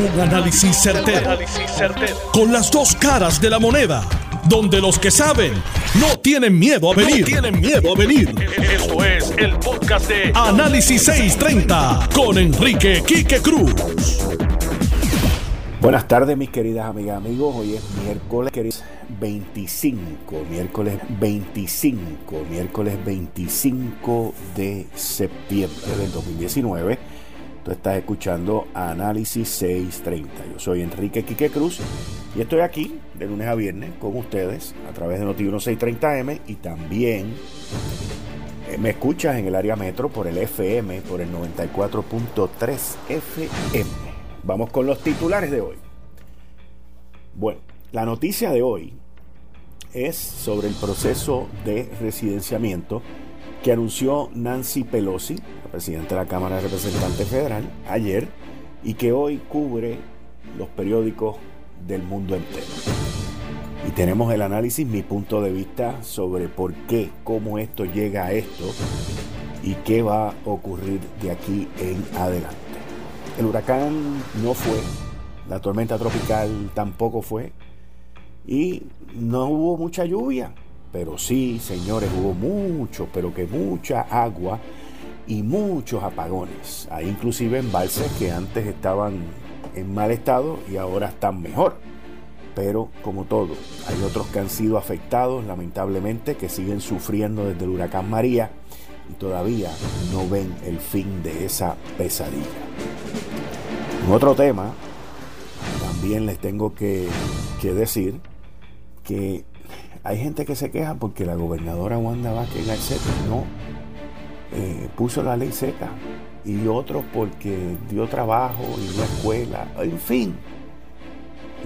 Un análisis certero, Con las dos caras de la moneda. Donde los que saben no tienen miedo a venir. tienen miedo a venir. Esto es el podcast de Análisis 630 con Enrique Quique Cruz. Buenas tardes, mis queridas amigas, amigos. Hoy es miércoles 25, miércoles 25, miércoles 25 de septiembre del 2019. Tú estás escuchando Análisis 630. Yo soy Enrique Quique Cruz y estoy aquí de lunes a viernes con ustedes a través de Noti 630M y también eh, me escuchas en el área metro por el FM, por el 94.3 FM. Vamos con los titulares de hoy. Bueno, la noticia de hoy es sobre el proceso de residenciamiento que anunció Nancy Pelosi, la presidenta de la Cámara de Representantes Federal, ayer y que hoy cubre los periódicos del mundo entero. Y tenemos el análisis, mi punto de vista sobre por qué, cómo esto llega a esto y qué va a ocurrir de aquí en adelante. El huracán no fue, la tormenta tropical tampoco fue y no hubo mucha lluvia. Pero sí, señores, hubo mucho, pero que mucha agua y muchos apagones. Hay inclusive embalses que antes estaban en mal estado y ahora están mejor. Pero como todo, hay otros que han sido afectados lamentablemente, que siguen sufriendo desde el huracán María y todavía no ven el fin de esa pesadilla. En otro tema, también les tengo que, que decir que hay gente que se queja porque la gobernadora Wanda Vázquez Garcet no eh, puso la ley seca y otros porque dio trabajo y no escuela. En fin,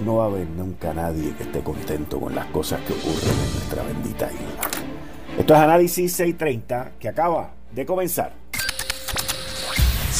no va a haber nunca nadie que esté contento con las cosas que ocurren en nuestra bendita isla. Esto es Análisis 630 que acaba de comenzar.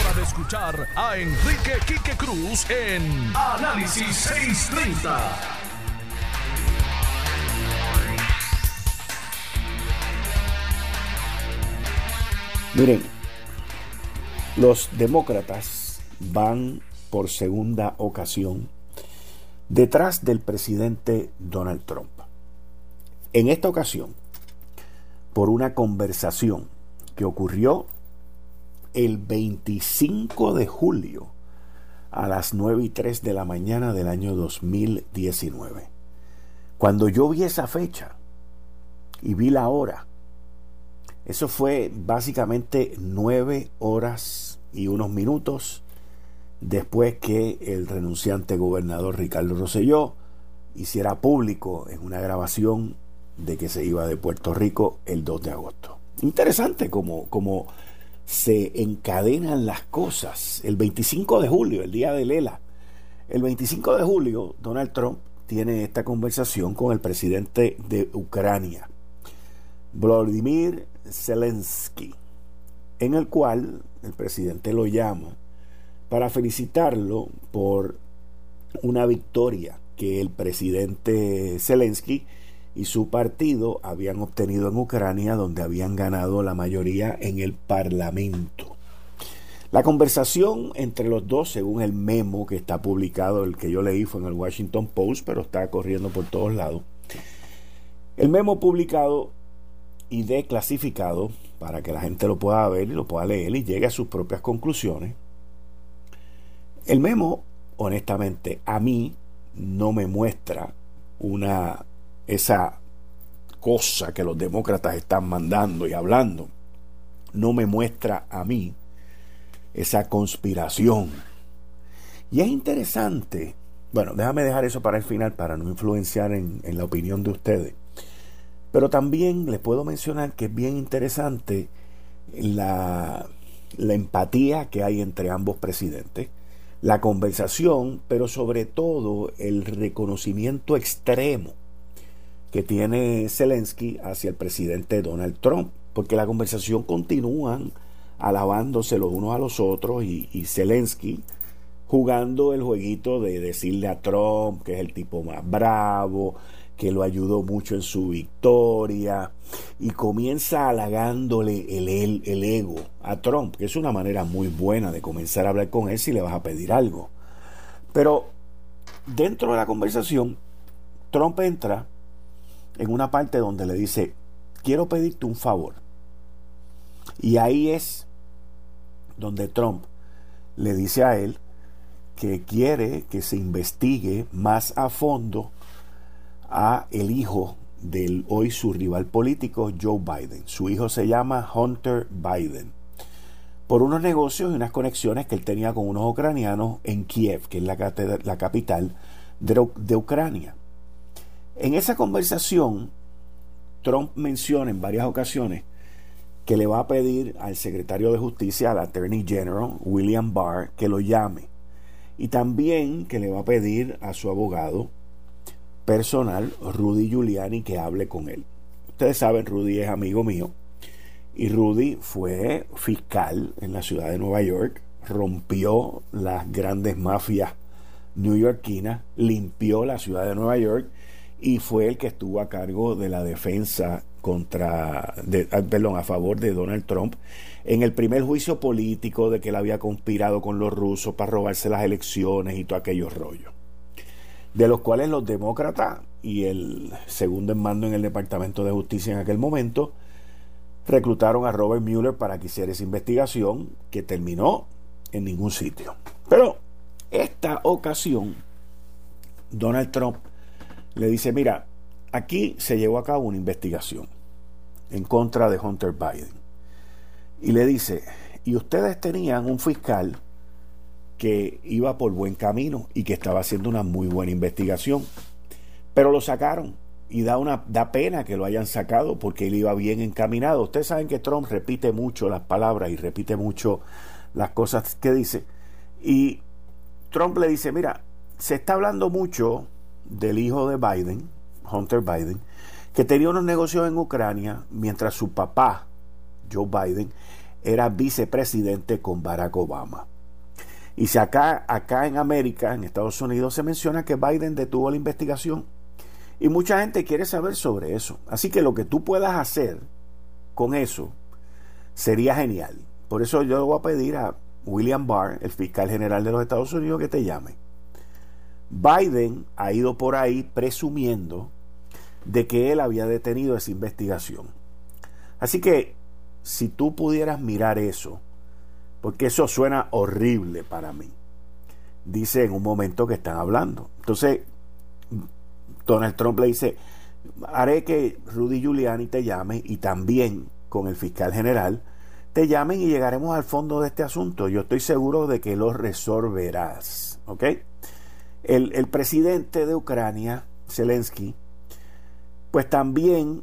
hora de escuchar a Enrique Quique Cruz en Análisis 630. Miren, los demócratas van por segunda ocasión detrás del presidente Donald Trump. En esta ocasión, por una conversación que ocurrió el 25 de julio a las 9 y 3 de la mañana del año 2019. Cuando yo vi esa fecha y vi la hora, eso fue básicamente 9 horas y unos minutos después que el renunciante gobernador Ricardo Rosselló hiciera público en una grabación de que se iba de Puerto Rico el 2 de agosto. Interesante como, como se encadenan las cosas. El 25 de julio, el día de Lela, el 25 de julio, Donald Trump tiene esta conversación con el presidente de Ucrania, Vladimir Zelensky, en el cual el presidente lo llama para felicitarlo por una victoria que el presidente Zelensky y su partido habían obtenido en Ucrania, donde habían ganado la mayoría en el Parlamento. La conversación entre los dos, según el memo que está publicado, el que yo leí fue en el Washington Post, pero está corriendo por todos lados. El memo publicado y declasificado para que la gente lo pueda ver y lo pueda leer y llegue a sus propias conclusiones el memo, honestamente, a mí no me muestra una esa cosa que los demócratas están mandando y hablando. No me muestra a mí esa conspiración. Y es interesante, bueno, déjame dejar eso para el final para no influenciar en, la opinión de ustedes. Pero también les puedo mencionar que es bien interesante la, la empatía que hay entre ambos presidentes la conversación, pero sobre todo el reconocimiento extremo que tiene Zelensky hacia el presidente Donald Trump, porque la conversación continúan alabándose los unos a los otros y, Zelensky jugando el jueguito de decirle a Trump que es el tipo más bravo, que lo ayudó mucho en su victoria y comienza halagándole el, el, ego a Trump, que es una manera muy buena de comenzar a hablar con él si le vas a pedir algo. Pero dentro de la conversación, Trump entra en una parte donde le dice, quiero pedirte un favor. Y ahí es donde Trump le dice a él que quiere que se investigue más a fondo a el hijo del hoy su rival político Joe Biden. Su hijo se llama Hunter Biden. Por unos negocios y unas conexiones que él tenía con unos ucranianos en Kiev, que es la, la capital de, de Ucrania. En esa conversación, Trump menciona en varias ocasiones que le va a pedir al secretario de Justicia, al Attorney General, William Barr, que lo llame. Y también que le va a pedir a su abogado, personal, Rudy Giuliani, que hable con él. Ustedes saben, Rudy es amigo mío. Y Rudy fue fiscal en la ciudad de Nueva York, rompió las grandes mafias newyorkinas, limpió la ciudad de Nueva York y fue el que estuvo a cargo de la defensa contra, ah, perdón, a favor de Donald Trump en el primer juicio político de que él había conspirado con los rusos para robarse las elecciones y todo aquellos rollos de los cuales los demócratas y el segundo en mando en el Departamento de Justicia en aquel momento reclutaron a Robert Mueller para que hiciera esa investigación que terminó en ningún sitio. Pero esta ocasión, Donald Trump le dice, mira, aquí se llevó a cabo una investigación en contra de Hunter Biden. Y le dice, y ustedes tenían un fiscal que iba por buen camino y que estaba haciendo una muy buena investigación. Pero lo sacaron y da, una, da pena que lo hayan sacado porque él iba bien encaminado. Ustedes saben que Trump repite mucho las palabras y repite mucho las cosas que dice. Y Trump le dice, mira, se está hablando mucho del hijo de Biden, Hunter Biden, que tenía unos negocios en Ucrania mientras su papá, Joe Biden, era vicepresidente con Barack Obama. Y si acá, acá en América, en Estados Unidos, se menciona que Biden detuvo la investigación. Y mucha gente quiere saber sobre eso. Así que lo que tú puedas hacer con eso sería genial. Por eso yo le voy a pedir a William Barr, el fiscal general de los Estados Unidos, que te llame. Biden ha ido por ahí presumiendo de que él había detenido esa investigación. Así que si tú pudieras mirar eso, porque eso suena horrible para mí. Dice en un momento que están hablando. Entonces, Donald Trump le dice, haré que Rudy Giuliani te llame y también con el fiscal general te llamen y llegaremos al fondo de este asunto. Yo estoy seguro de que lo resolverás. ¿Ok? El, presidente de Ucrania, Zelensky, pues también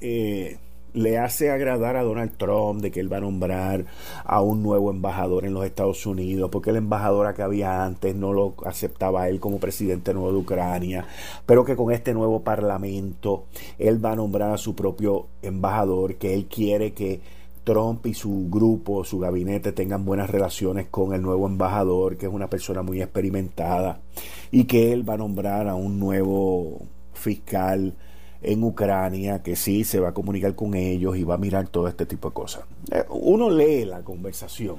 eh, le hace agradar a Donald Trump de que él va a nombrar a un nuevo embajador en los Estados Unidos, porque el embajador que había antes no lo aceptaba él como presidente nuevo de Ucrania, pero que con este nuevo parlamento él va a nombrar a su propio embajador, que él quiere que Trump y su grupo, su gabinete tengan buenas relaciones con el nuevo embajador, que es una persona muy experimentada, y que él va a nombrar a un nuevo fiscal en Ucrania, que sí se va a comunicar con ellos y va a mirar todo este tipo de cosas. Eh, uno lee la conversación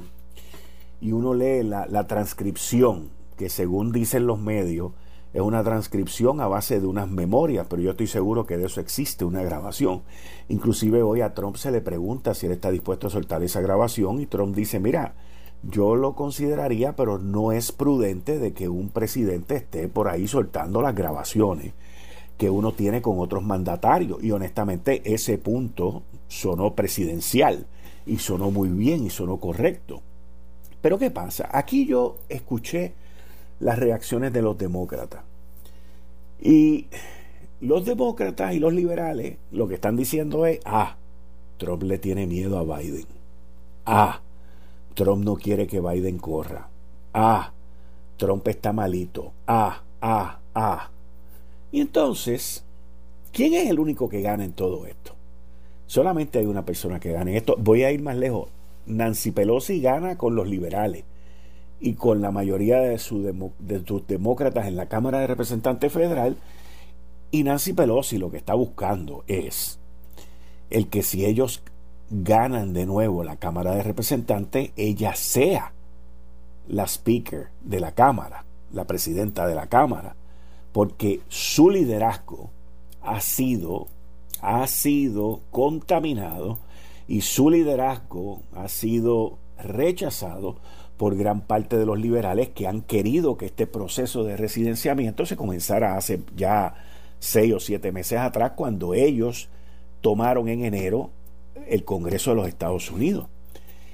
y uno lee la, transcripción, que según dicen los medios, es una transcripción a base de unas memorias, pero yo estoy seguro que de eso existe una grabación. Inclusive hoy a Trump se le pregunta si él está dispuesto a soltar esa grabación y Trump dice, mira, yo lo consideraría, pero no es prudente de que un presidente esté por ahí soltando las grabaciones que uno tiene con otros mandatarios. Y honestamente ese punto sonó presidencial y sonó muy bien y sonó correcto. Pero ¿qué pasa? Aquí yo escuché las reacciones de los demócratas. Y los demócratas y los liberales lo que están diciendo es, ah, Trump le tiene miedo a Biden. Ah, Trump no quiere que Biden corra. Ah, Trump está malito. Ah, ah, ah. Y entonces, ¿quién es el único que gana en todo esto? Solamente hay una persona que gana en esto. Voy a ir más lejos. Nancy Pelosi gana con los liberales y con la mayoría de, sus demócratas en la Cámara de Representantes Federal. Y Nancy Pelosi lo que está buscando es el que si ellos ganan de nuevo la Cámara de Representantes, ella sea la speaker de la Cámara, la presidenta de la Cámara, porque su liderazgo ha sido, ha sido contaminado y su liderazgo ha sido rechazado por gran parte de los liberales que han querido que este proceso de residenciamiento se comenzara hace ya seis o siete meses atrás, cuando ellos tomaron en enero el Congreso de los Estados Unidos.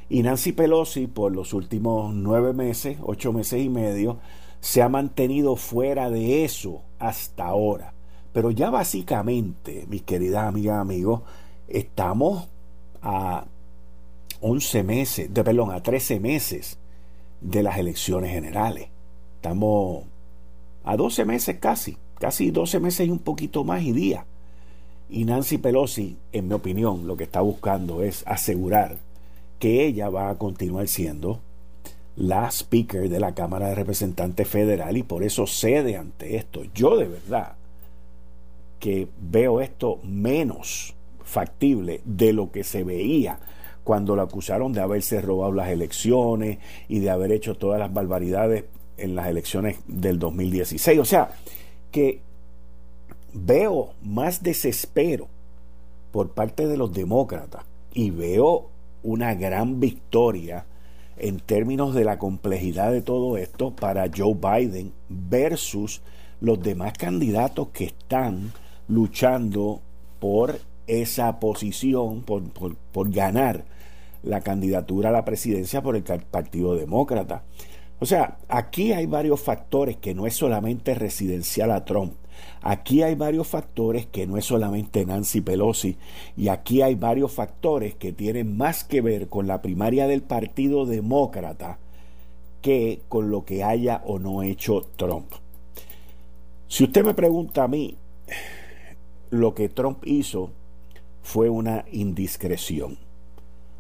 Y Nancy Pelosi por los últimos nueve meses, ocho meses y medio, se ha mantenido fuera de eso hasta ahora. Pero ya básicamente, mis queridas amigas, amigos, estamos a 11 meses, de, perdón, a 13 meses de las elecciones generales. Estamos a 12 meses casi, casi 12 meses y un poquito más y día. Y Nancy Pelosi, en mi opinión, lo que está buscando es asegurar que ella va a continuar siendo la speaker de la Cámara de Representantes Federal y por eso cede ante esto. Yo de verdad que veo esto menos factible de lo que se veía cuando la acusaron de haberse robado las elecciones y de haber hecho todas las barbaridades en las elecciones del 2016. O sea, que veo más desespero por parte de los demócratas y veo una gran victoria en términos de la complejidad de todo esto para Joe Biden versus los demás candidatos que están luchando por esa posición, por, por, ganar la candidatura a la presidencia por el Partido Demócrata. O sea, aquí hay varios factores que no es solamente residencial a Trump. Aquí hay varios factores que no es solamente Nancy Pelosi y aquí hay varios factores que tienen más que ver con la primaria del Partido Demócrata que con lo que haya o no hecho Trump. Si usted me pregunta a mí, lo que Trump hizo fue una indiscreción.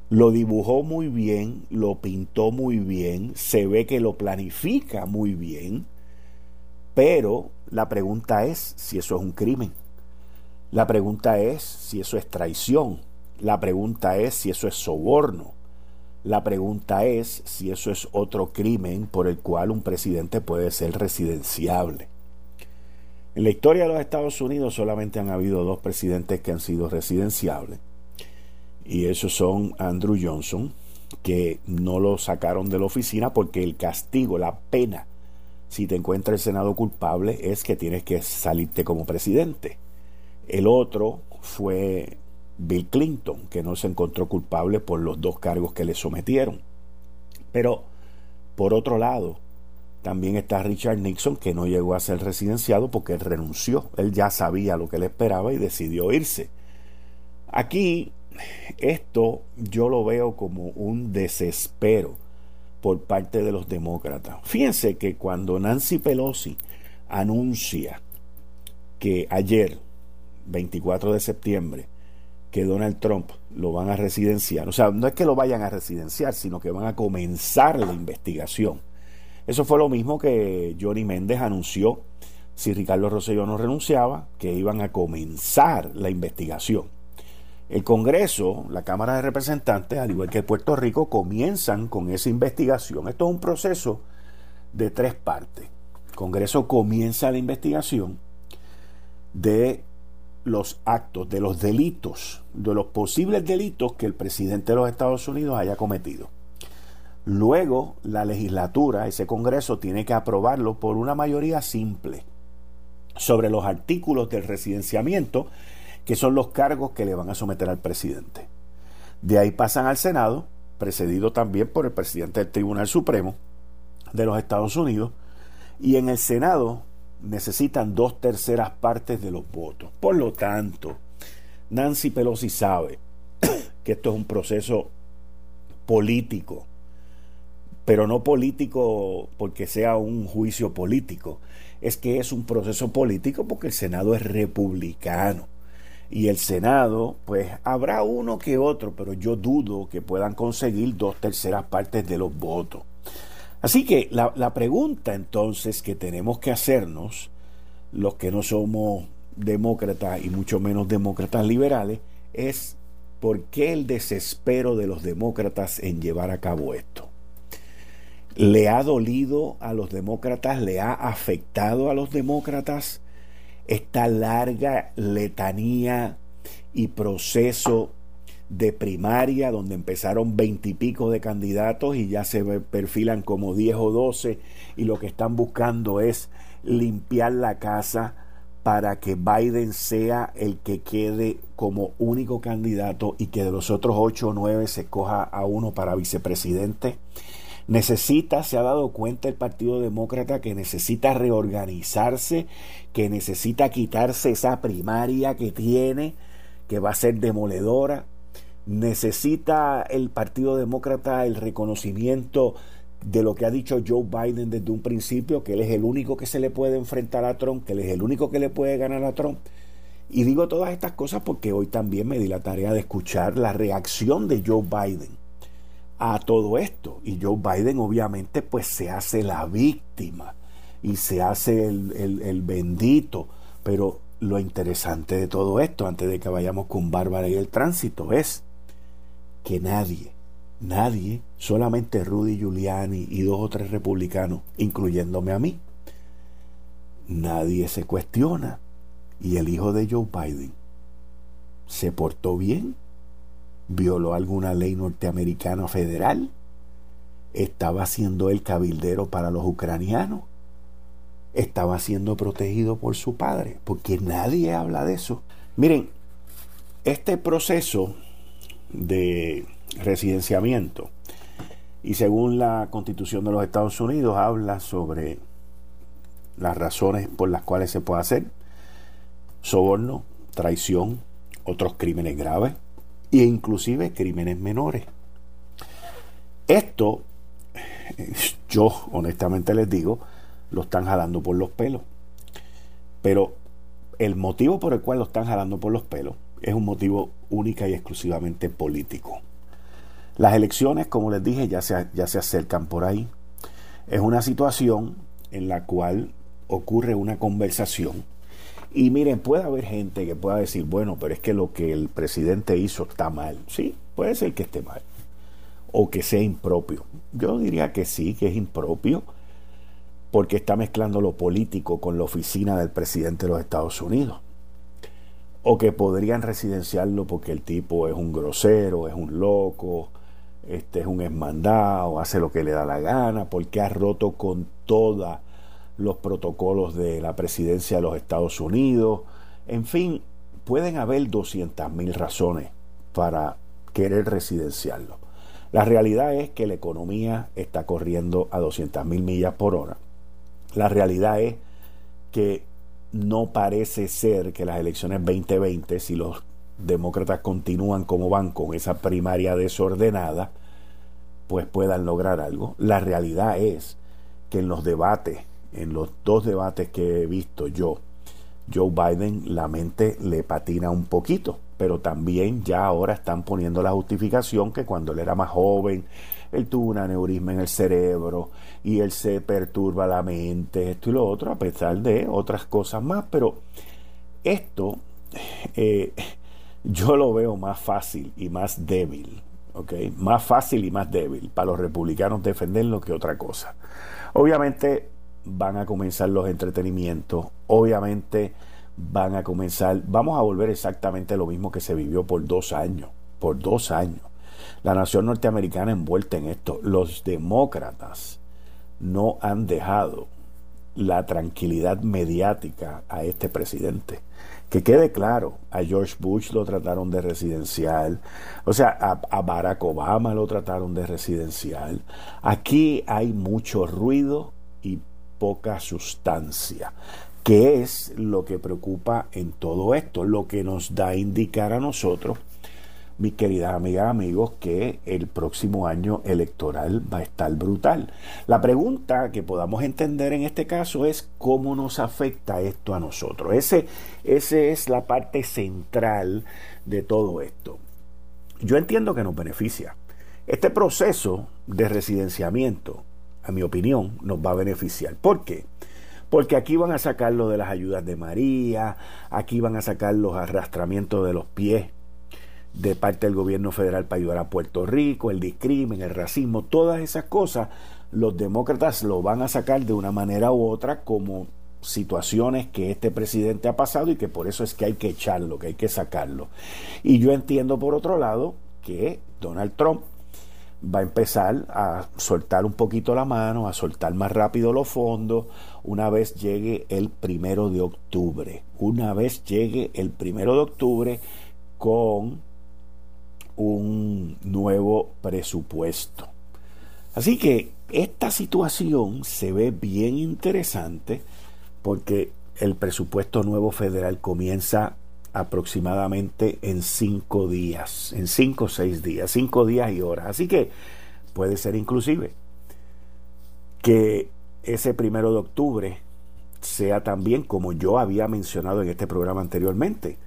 Lo dibujó muy bien, lo pintó muy bien, se ve que lo planifica muy bien, pero la pregunta es si eso es un crimen. La pregunta es si eso es traición. La pregunta es si eso es soborno. La pregunta es si eso es otro crimen por el cual un presidente puede ser residenciable. En la historia de los Estados Unidos solamente han habido dos presidentes que han sido residenciables. Y esos son Andrew Johnson, que no lo sacaron de la oficina porque el castigo, la pena si te encuentra el Senado culpable es que tienes que salirte como presidente. El otro fue Bill Clinton, que no se encontró culpable por los dos cargos que le sometieron. Pero, por otro lado, también está Richard Nixon, que no llegó a ser residenciado porque él renunció. Él ya sabía lo que le esperaba y decidió irse. Aquí, esto yo lo veo como un desespero por parte de los demócratas. Fíjense que cuando Nancy Pelosi anuncia que ayer, 24 de septiembre, que Donald Trump lo van a residenciar, o sea, no es que lo vayan a residenciar, sino que van a comenzar la investigación. Eso fue lo mismo que Johnny Méndez anunció si Ricardo Rosselló no renunciaba, que iban a comenzar la investigación. El Congreso, la Cámara de Representantes, al igual que Puerto Rico, comienzan con esa investigación. Esto es un proceso de tres partes. El Congreso comienza la investigación de los actos, de los delitos, de los posibles delitos que el presidente de los Estados Unidos haya cometido. Luego, la legislatura, ese Congreso, tiene que aprobarlo por una mayoría simple sobre los artículos del residenciamiento que son los cargos que le van a someter al presidente. De ahí pasan al Senado, precedido también por el presidente del Tribunal Supremo de los Estados Unidos, y en el Senado necesitan dos terceras partes de los votos. Por lo tanto, Nancy Pelosi sabe que esto es un proceso político pero no político porque sea un juicio político, es que es un proceso político porque el Senado es republicano. Y el Senado, pues habrá uno que otro, pero yo dudo que puedan conseguir dos terceras partes de los votos. Así que la, la pregunta entonces que tenemos que hacernos, los que no somos demócratas y mucho menos demócratas liberales, es por qué el desespero de los demócratas en llevar a cabo esto le ha dolido a los demócratas, le ha afectado a los demócratas esta larga letanía y proceso de primaria donde empezaron veintipico de candidatos y ya se perfilan como diez o doce y lo que están buscando es limpiar la casa para que Biden sea el que quede como único candidato y que de los otros ocho o nueve se coja a uno para vicepresidente. Necesita, se ha dado cuenta el Partido Demócrata que necesita reorganizarse, que necesita quitarse esa primaria que tiene, que va a ser demoledora. Necesita el Partido Demócrata el reconocimiento de lo que ha dicho Joe Biden desde un principio, que él es el único que se le puede enfrentar a Trump, que él es el único que le puede ganar a Trump. Y digo todas estas cosas porque hoy también me di la tarea de escuchar la reacción de Joe Biden a todo esto. Y Joe Biden obviamente pues se hace la víctima y se hace el, el, bendito. Pero lo interesante de todo esto, antes de que vayamos con Bárbara y el tránsito, es que nadie, nadie, solamente Rudy Giuliani y dos o tres republicanos, incluyéndome a mí, nadie se cuestiona. Y el hijo de Joe Biden se portó bien violó alguna ley norteamericana federal, estaba siendo el cabildero para los ucranianos, estaba siendo protegido por su padre, porque nadie habla de eso. Miren, este proceso de residenciamiento, y según la constitución de los Estados Unidos, habla sobre las razones por las cuales se puede hacer soborno, traición, otros crímenes graves, e inclusive crímenes menores. Esto, yo honestamente les digo, lo están jalando por los pelos. Pero el motivo por el cual lo están jalando por los pelos es un motivo única y exclusivamente político. Las elecciones, como les dije, ya se, ya se acercan por ahí. Es una situación en la cual ocurre una conversación y miren, puede haber gente que pueda decir, bueno, pero es que lo que el presidente hizo está mal. Sí, puede ser que esté mal. O que sea impropio. Yo diría que sí, que es impropio, porque está mezclando lo político con la oficina del presidente de los Estados Unidos. O que podrían residenciarlo porque el tipo es un grosero, es un loco, este es un esmandado, hace lo que le da la gana, porque ha roto con toda los protocolos de la presidencia de los Estados Unidos. En fin, pueden haber 200.000 razones para querer residenciarlo. La realidad es que la economía está corriendo a 200.000 millas por hora. La realidad es que no parece ser que las elecciones 2020, si los demócratas continúan como van con esa primaria desordenada, pues puedan lograr algo. La realidad es que en los debates en los dos debates que he visto yo, Joe Biden la mente le patina un poquito, pero también ya ahora están poniendo la justificación que cuando él era más joven, él tuvo un aneurisma en el cerebro y él se perturba la mente, esto y lo otro, a pesar de otras cosas más, pero esto eh, yo lo veo más fácil y más débil, ¿ok? Más fácil y más débil para los republicanos defenderlo que otra cosa. Obviamente van a comenzar los entretenimientos, obviamente van a comenzar, vamos a volver exactamente lo mismo que se vivió por dos años, por dos años. La nación norteamericana envuelta en esto, los demócratas no han dejado la tranquilidad mediática a este presidente. Que quede claro, a George Bush lo trataron de residencial, o sea, a, a, Barack Obama lo trataron de residencial. Aquí hay mucho ruido poca sustancia. ¿Qué es lo que preocupa en todo esto? Lo que nos da a indicar a nosotros mis queridas amigas, amigos, que el próximo año electoral va a estar brutal. La pregunta que podamos entender en este caso es cómo nos afecta esto a nosotros. Ese, ese es la parte central de todo esto. Yo entiendo que nos beneficia. Este proceso de residenciamiento, a mi opinión, nos va a beneficiar. ¿Por qué? Porque aquí van a sacar lo de las ayudas de María, aquí van a sacar los arrastramientos de los pies de parte del gobierno federal para ayudar a Puerto Rico, el discrimen, el racismo, todas esas cosas, los demócratas lo van a sacar de una manera u otra como situaciones que este presidente ha pasado y que por eso es que hay que echarlo, que hay que sacarlo. Y yo entiendo por otro lado que Donald Trump va a empezar a soltar un poquito la mano, a soltar más rápido los fondos una vez llegue el primero de octubre. Una vez llegue el primero de octubre con un nuevo presupuesto. Así que esta situación se ve bien interesante porque el presupuesto nuevo federal comienza aproximadamente en cinco días, en cinco o seis días, cinco días y horas. Así que puede ser inclusive que ese primero de octubre sea también como yo había mencionado en este programa anteriormente,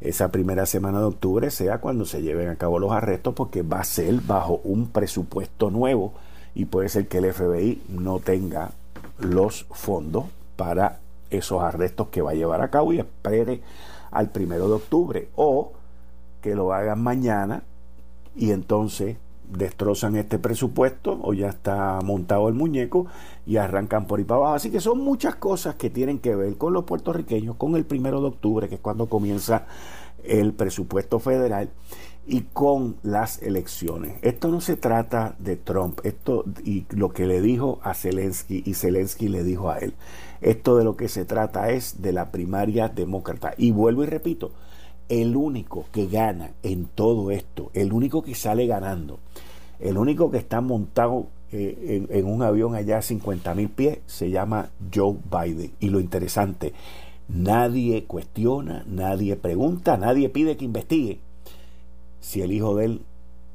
esa primera semana de octubre sea cuando se lleven a cabo los arrestos porque va a ser bajo un presupuesto nuevo y puede ser que el FBI no tenga los fondos para esos arrestos que va a llevar a cabo y espere al primero de octubre o que lo hagan mañana y entonces destrozan este presupuesto o ya está montado el muñeco y arrancan por ahí para abajo. Así que son muchas cosas que tienen que ver con los puertorriqueños, con el primero de octubre, que es cuando comienza el presupuesto federal y con las elecciones. Esto no se trata de Trump, esto y lo que le dijo a Zelensky y Zelensky le dijo a él. Esto de lo que se trata es de la primaria demócrata. Y vuelvo y repito, el único que gana en todo esto, el único que sale ganando, el único que está montado eh, en, un avión allá a 50 mil pies, se llama Joe Biden. Y lo interesante, nadie cuestiona, nadie pregunta, nadie pide que investigue si el hijo de él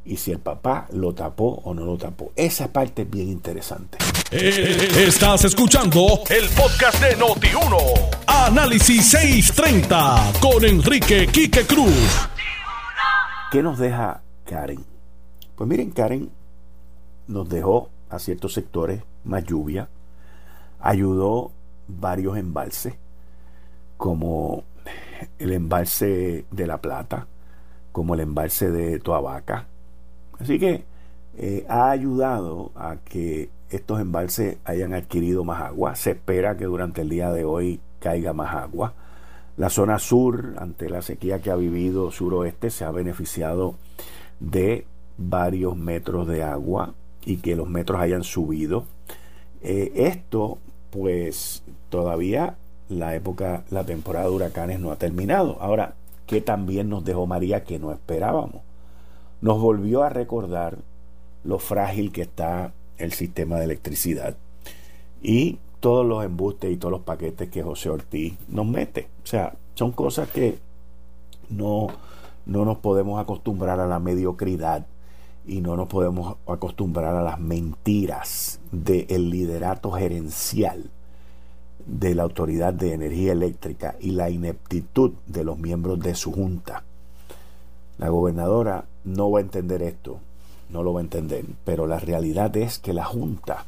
y si el papá lo tapó o no lo tapó. Esa parte es bien interesante. Eh, estás escuchando el podcast de Noti1. Análisis 630 con Enrique Quique Cruz. ¿Qué nos deja Karen? Pues miren, Karen nos dejó a ciertos sectores más lluvia, ayudó varios embalses, como el embalse de La Plata, como el embalse de Toabaca, Así que eh, ha ayudado a que estos embalses hayan adquirido más agua. Se espera que durante el día de hoy caiga más agua. La zona sur, ante la sequía que ha vivido suroeste, se ha beneficiado de varios metros de agua y que los metros hayan subido. Eh, esto, pues, todavía la época, la temporada de huracanes no ha terminado. Ahora, ¿qué también nos dejó María que no esperábamos? Nos volvió a recordar lo frágil que está el sistema de electricidad y todos los embustes y todos los paquetes que José Ortiz nos mete. O sea, son cosas que no, no nos podemos acostumbrar a la mediocridad y no nos podemos acostumbrar a las mentiras del liderato gerencial de la Autoridad de Energía Eléctrica y la ineptitud de los miembros de su junta. La gobernadora no va a entender esto, no lo va a entender, pero la realidad es que la Junta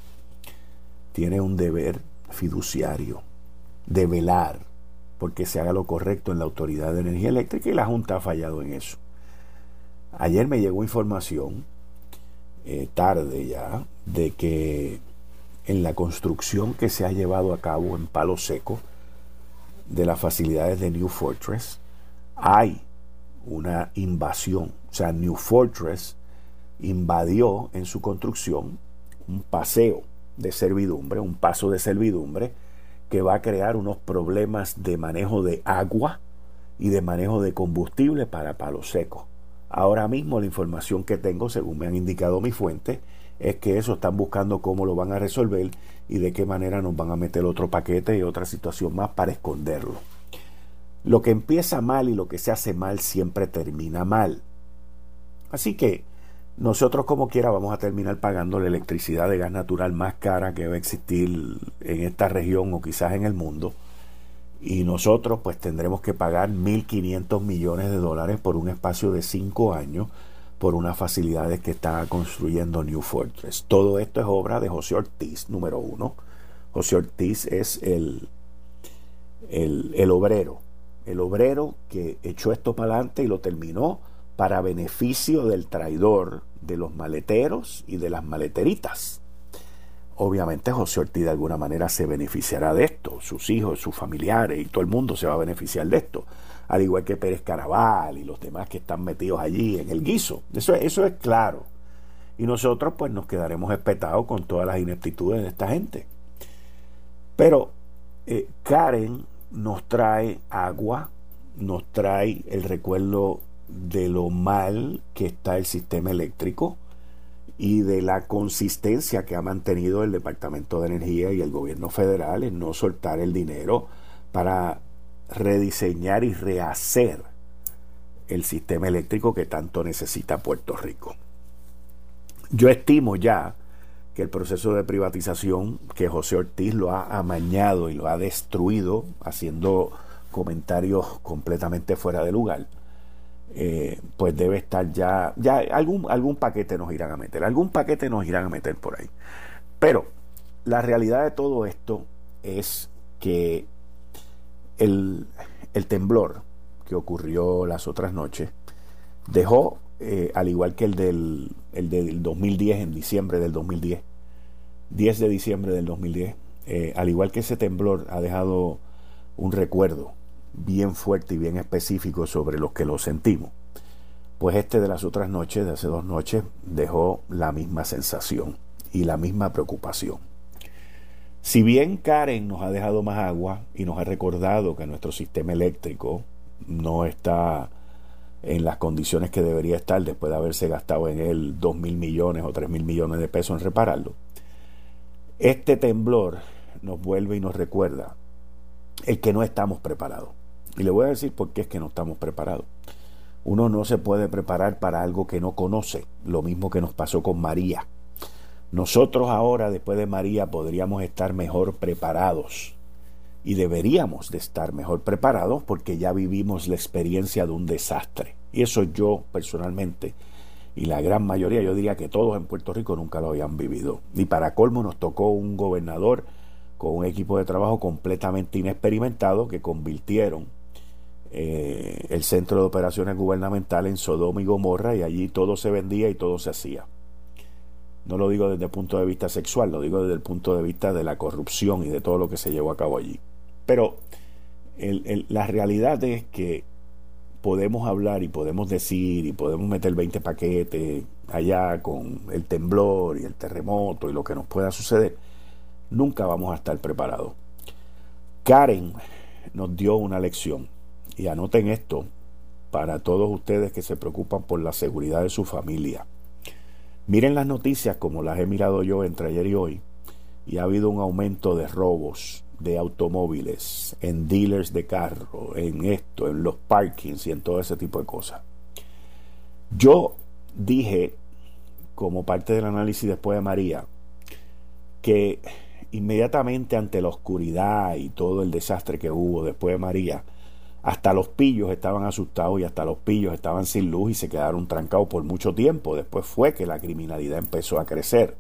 tiene un deber fiduciario de velar porque se haga lo correcto en la Autoridad de Energía Eléctrica y la Junta ha fallado en eso. Ayer me llegó información, eh, tarde ya, de que en la construcción que se ha llevado a cabo en Palo Seco de las facilidades de New Fortress, hay una invasión. O sea, New Fortress invadió en su construcción un paseo de servidumbre, un paso de servidumbre que va a crear unos problemas de manejo de agua y de manejo de combustible para palo seco. Ahora mismo la información que tengo, según me han indicado mis fuentes, es que eso están buscando cómo lo van a resolver y de qué manera nos van a meter otro paquete y otra situación más para esconderlo. Lo que empieza mal y lo que se hace mal siempre termina mal. Así que nosotros como quiera vamos a terminar pagando la electricidad de gas natural más cara que va a existir en esta región o quizás en el mundo. Y nosotros pues tendremos que pagar 1.500 millones de dólares por un espacio de 5 años por unas facilidades que está construyendo New Fortress. Todo esto es obra de José Ortiz, número uno. José Ortiz es el, el, el obrero, el obrero que echó esto para adelante y lo terminó para beneficio del traidor, de los maleteros y de las maleteritas. Obviamente José Ortiz de alguna manera se beneficiará de esto, sus hijos, sus familiares y todo el mundo se va a beneficiar de esto, al igual que Pérez Caraval y los demás que están metidos allí en el guiso. Eso, eso es claro. Y nosotros pues nos quedaremos espetados con todas las ineptitudes de esta gente. Pero eh, Karen nos trae agua, nos trae el recuerdo de lo mal que está el sistema eléctrico y de la consistencia que ha mantenido el Departamento de Energía y el gobierno federal en no soltar el dinero para rediseñar y rehacer el sistema eléctrico que tanto necesita Puerto Rico. Yo estimo ya que el proceso de privatización que José Ortiz lo ha amañado y lo ha destruido haciendo comentarios completamente fuera de lugar, eh, pues debe estar ya, ya algún, algún paquete nos irán a meter, algún paquete nos irán a meter por ahí. Pero la realidad de todo esto es que el, temblor que ocurrió las otras noches dejó, eh, al igual que el del, el del 2010, en diciembre del 2010, 10 de diciembre del 2010, eh, al igual que ese temblor ha dejado un recuerdo bien fuerte y bien específico sobre los que lo sentimos. Pues este de las otras noches, de hace dos noches, dejó la misma sensación y la misma preocupación. Si bien Karen nos ha dejado más agua y nos ha recordado que nuestro sistema eléctrico no está en las condiciones que debería estar después de haberse gastado en él dos mil millones o tres mil millones de pesos en repararlo, este temblor nos vuelve y nos recuerda el que no estamos preparados. Y le voy a decir por qué es que no estamos preparados. Uno no se puede preparar para algo que no conoce, lo mismo que nos pasó con María. Nosotros ahora, después de María, podríamos estar mejor preparados. Y deberíamos de estar mejor preparados porque ya vivimos la experiencia de un desastre. Y eso yo personalmente, y la gran mayoría, yo diría que todos en Puerto Rico nunca lo habían vivido. Y para colmo nos tocó un gobernador con un equipo de trabajo completamente inexperimentado que convirtieron eh, el centro de operaciones gubernamentales en Sodoma y Gomorra y allí todo se vendía y todo se hacía. No lo digo desde el punto de vista sexual, lo digo desde el punto de vista de la corrupción y de todo lo que se llevó a cabo allí. Pero la realidad es que podemos hablar y podemos decir y podemos meter 20 paquetes allá con el temblor y el terremoto y lo que nos pueda suceder, nunca vamos a estar preparados. Karen nos dio una lección y anoten esto para todos ustedes que se preocupan por la seguridad de su familia. Miren las noticias como las he mirado yo entre ayer y hoy y ha habido un aumento de robos de automóviles, en dealers de carro, en esto, en los parkings y en todo ese tipo de cosas. Yo dije, como parte del análisis después de María, que inmediatamente ante la oscuridad y todo el desastre que hubo después de María, hasta los pillos estaban asustados y hasta los pillos estaban sin luz y se quedaron trancados por mucho tiempo. Después fue que la criminalidad empezó a crecer.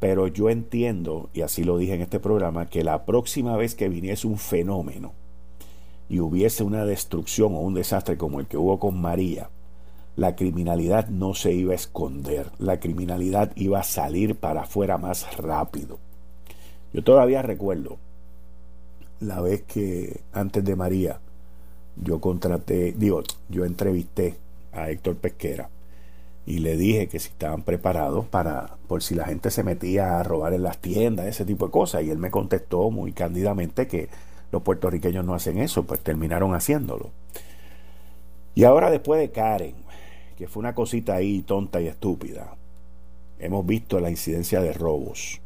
Pero yo entiendo, y así lo dije en este programa, que la próxima vez que viniese un fenómeno y hubiese una destrucción o un desastre como el que hubo con María, la criminalidad no se iba a esconder, la criminalidad iba a salir para afuera más rápido. Yo todavía recuerdo la vez que antes de María yo contraté, digo, yo entrevisté a Héctor Pesquera y le dije que si estaban preparados para, por si la gente se metía a robar en las tiendas, ese tipo de cosas. Y él me contestó muy cándidamente que los puertorriqueños no hacen eso, pues terminaron haciéndolo. Y ahora después de Karen, que fue una cosita ahí tonta y estúpida, hemos visto la incidencia de robos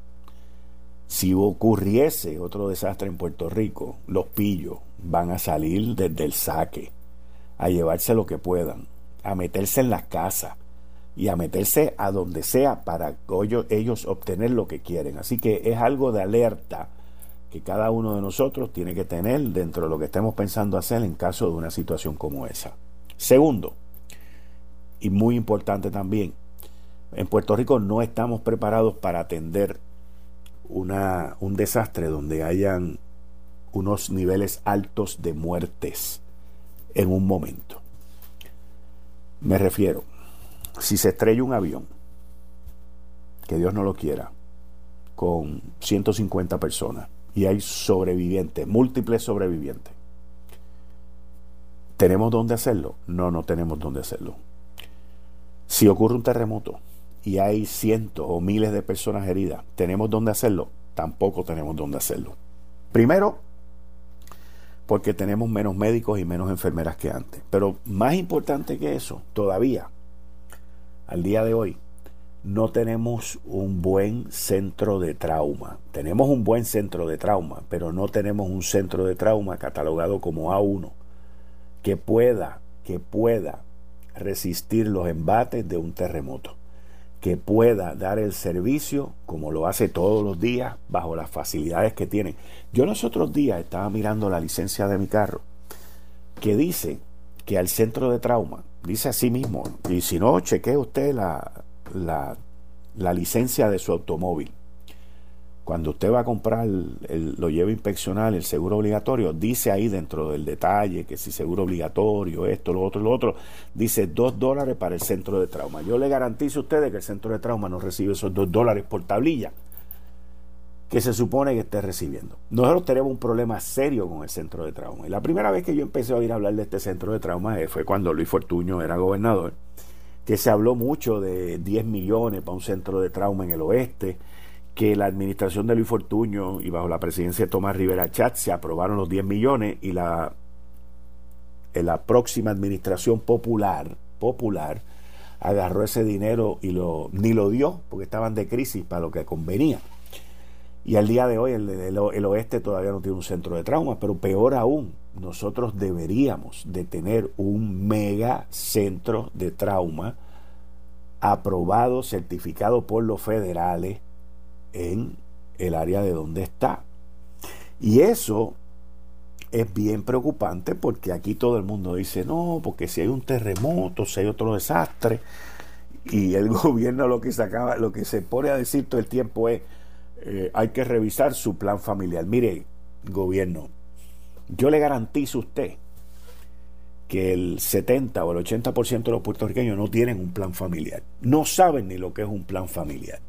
si ocurriese otro desastre en Puerto Rico, los pillos van a salir desde el saque a llevarse lo que puedan. a meterse en las casas y a meterse a donde sea para ellos, obtener lo que quieren. Así que es algo de alerta que cada uno de nosotros tiene que tener dentro de lo que estemos pensando hacer en caso de una situación como esa. Segundo, y muy importante también, en Puerto Rico no estamos preparados para atender una, un desastre donde hayan unos niveles altos de muertes en un momento. Me refiero, si se estrella un avión, que Dios no lo quiera, con 150 personas y hay sobrevivientes, múltiples sobrevivientes, ¿tenemos dónde hacerlo? No, no tenemos dónde hacerlo. Si ocurre un terremoto y hay cientos o miles de personas heridas, ¿tenemos dónde hacerlo? Tampoco tenemos dónde hacerlo. Primero, porque tenemos menos médicos y menos enfermeras que antes. Pero más importante que eso, todavía, al día de hoy, no tenemos un buen centro de trauma. Tenemos un buen centro de trauma, pero no tenemos un centro de trauma catalogado como A1 que pueda, que pueda resistir los embates de un terremoto que pueda dar el servicio como lo hace todos los días bajo las facilidades que tiene. Yo los otros días estaba mirando la licencia de mi carro que dice que al centro de trauma, dice así mismo, y si no, chequee usted la, la, la licencia de su automóvil cuando usted va a comprar, el, lo lleva a inspeccionar, el seguro obligatorio, dice ahí dentro del detalle que si seguro obligatorio, esto, lo otro, lo otro, dice dos dólares para el centro de trauma. Yo le garantizo a ustedes que el centro de trauma no recibe esos dos dólares por tablilla que se supone que esté recibiendo. Nosotros tenemos un problema serio con el centro de trauma. Y la primera vez que yo empecé a oír hablar de este centro de trauma fue cuando Luis Fortuño era gobernador, que se habló mucho de 10 millones para un centro de trauma en el oeste que la administración de Luis Fortuño y bajo la presidencia de Tomás Rivera Chat se aprobaron los 10 millones y la, la próxima administración popular, popular agarró ese dinero y lo, ni lo dio porque estaban de crisis para lo que convenía. Y al día de hoy el, oeste todavía no tiene un centro de trauma, pero peor aún, nosotros deberíamos de tener un mega centro de trauma aprobado, certificado por los federales, en el área de donde está. Y eso es bien preocupante porque aquí todo el mundo dice, no, porque si hay un terremoto, si hay otro desastre, y el gobierno lo que se lo que se pone a decir todo el tiempo es, eh, hay que revisar su plan familiar. Mire, gobierno, yo le garantizo a usted que el 70 o el 80% de los puertorriqueños no tienen un plan familiar, no saben ni lo que es un plan familiar.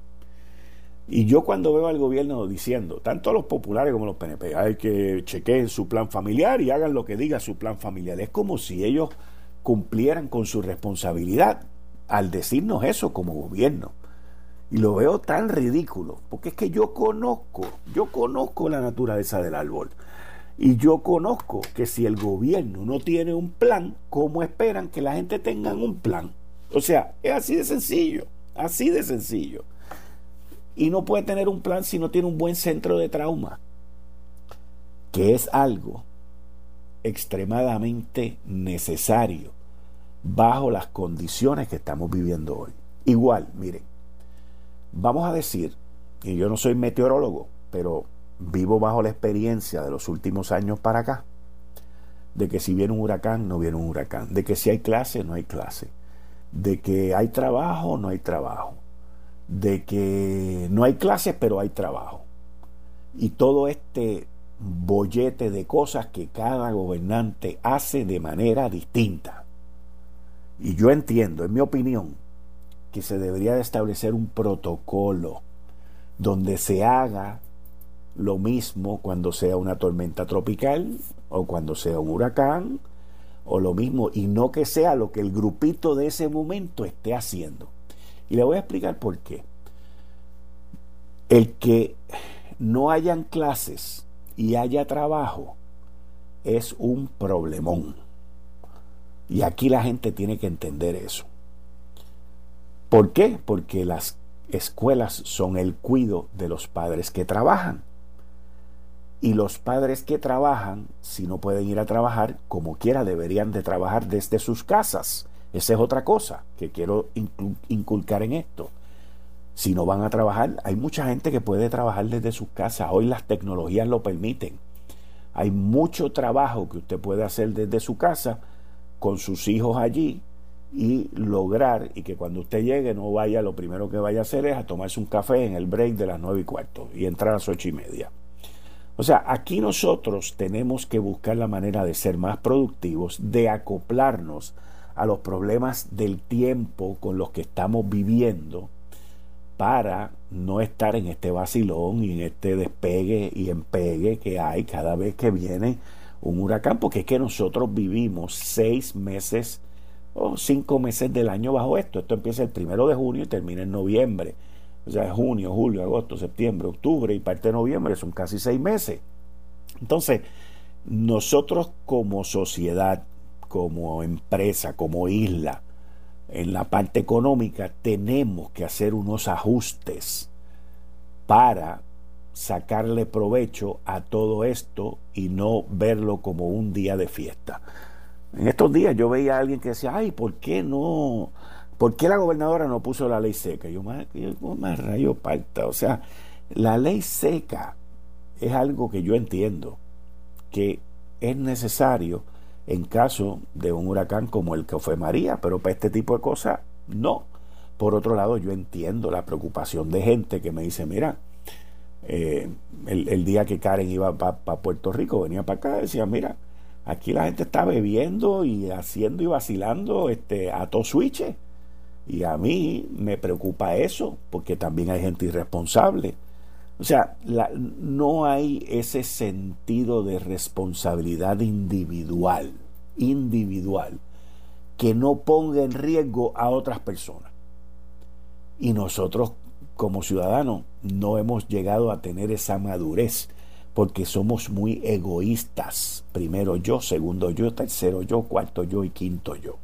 Y yo cuando veo al gobierno diciendo, tanto los populares como los PNP, hay que chequeen su plan familiar y hagan lo que diga su plan familiar, es como si ellos cumplieran con su responsabilidad al decirnos eso como gobierno. Y lo veo tan ridículo, porque es que yo conozco, yo conozco la naturaleza del árbol. Y yo conozco que si el gobierno no tiene un plan, ¿cómo esperan que la gente tenga un plan? O sea, es así de sencillo, así de sencillo y no puede tener un plan si no tiene un buen centro de trauma, que es algo extremadamente necesario bajo las condiciones que estamos viviendo hoy. Igual, miren, vamos a decir, y yo no soy meteorólogo, pero vivo bajo la experiencia de los últimos años para acá, de que si viene un huracán, no viene un huracán, de que si hay clase, no hay clase, de que hay trabajo, no hay trabajo, de que no hay clases, pero hay trabajo. Y todo este bollete de cosas que cada gobernante hace de manera distinta. Y yo entiendo, en mi opinión, que se debería de establecer un protocolo donde se haga lo mismo cuando sea una tormenta tropical o cuando sea un huracán o lo mismo y no que sea lo que el grupito de ese momento esté haciendo. Y le voy a explicar por qué. El que no hayan clases y haya trabajo es un problemón. Y aquí la gente tiene que entender eso. ¿Por qué? Porque las escuelas son el cuido de los padres que trabajan. Y los padres que trabajan, si no pueden ir a trabajar, como quiera, deberían de trabajar desde sus casas Esa es otra cosa que quiero inculcar en esto. Si no van a trabajar, hay mucha gente que puede trabajar desde sus casas. Hoy las tecnologías lo permiten. Hay mucho trabajo que usted puede hacer desde su casa con sus hijos allí y lograr y que cuando usted llegue no vaya, lo primero que vaya a hacer es a tomarse un café en el break de las nueve y cuarto y entrar a las ocho y media. O sea, aquí nosotros tenemos que buscar la manera de ser más productivos, de acoplarnos a los problemas del tiempo con los que estamos viviendo para no estar en este vacilón y en este despegue y empegue que hay cada vez que viene un huracán, porque es que nosotros vivimos seis meses o cinco meses del año bajo esto. Esto empieza el primero de junio y termina en noviembre. O sea, junio, julio, agosto, septiembre, octubre y parte de noviembre son casi seis meses. Entonces, nosotros como sociedad, como empresa, como isla, en la parte económica, tenemos que hacer unos ajustes para sacarle provecho a todo esto y no verlo como un día de fiesta. En estos días yo veía a alguien que decía, ay, ¿por qué no? ¿Por qué la gobernadora no puso la ley seca? yo, más, me rayo parta. O sea, la ley seca es algo que yo entiendo que es necesario en caso de un huracán como el que fue María, pero para este tipo de cosas no. Por otro lado, yo entiendo la preocupación de gente que me dice, mira, eh, el, día que Karen iba para Puerto Rico, venía para acá, decía, mira, aquí la gente está bebiendo y haciendo y vacilando este, a todo switch. Y a mí me preocupa eso, porque también hay gente irresponsable o sea, no hay ese sentido de responsabilidad individual, individual, que no ponga en riesgo a otras personas. Y nosotros como ciudadanos no hemos llegado a tener esa madurez porque somos muy egoístas. Primero yo, segundo yo, tercero yo, cuarto yo y quinto yo.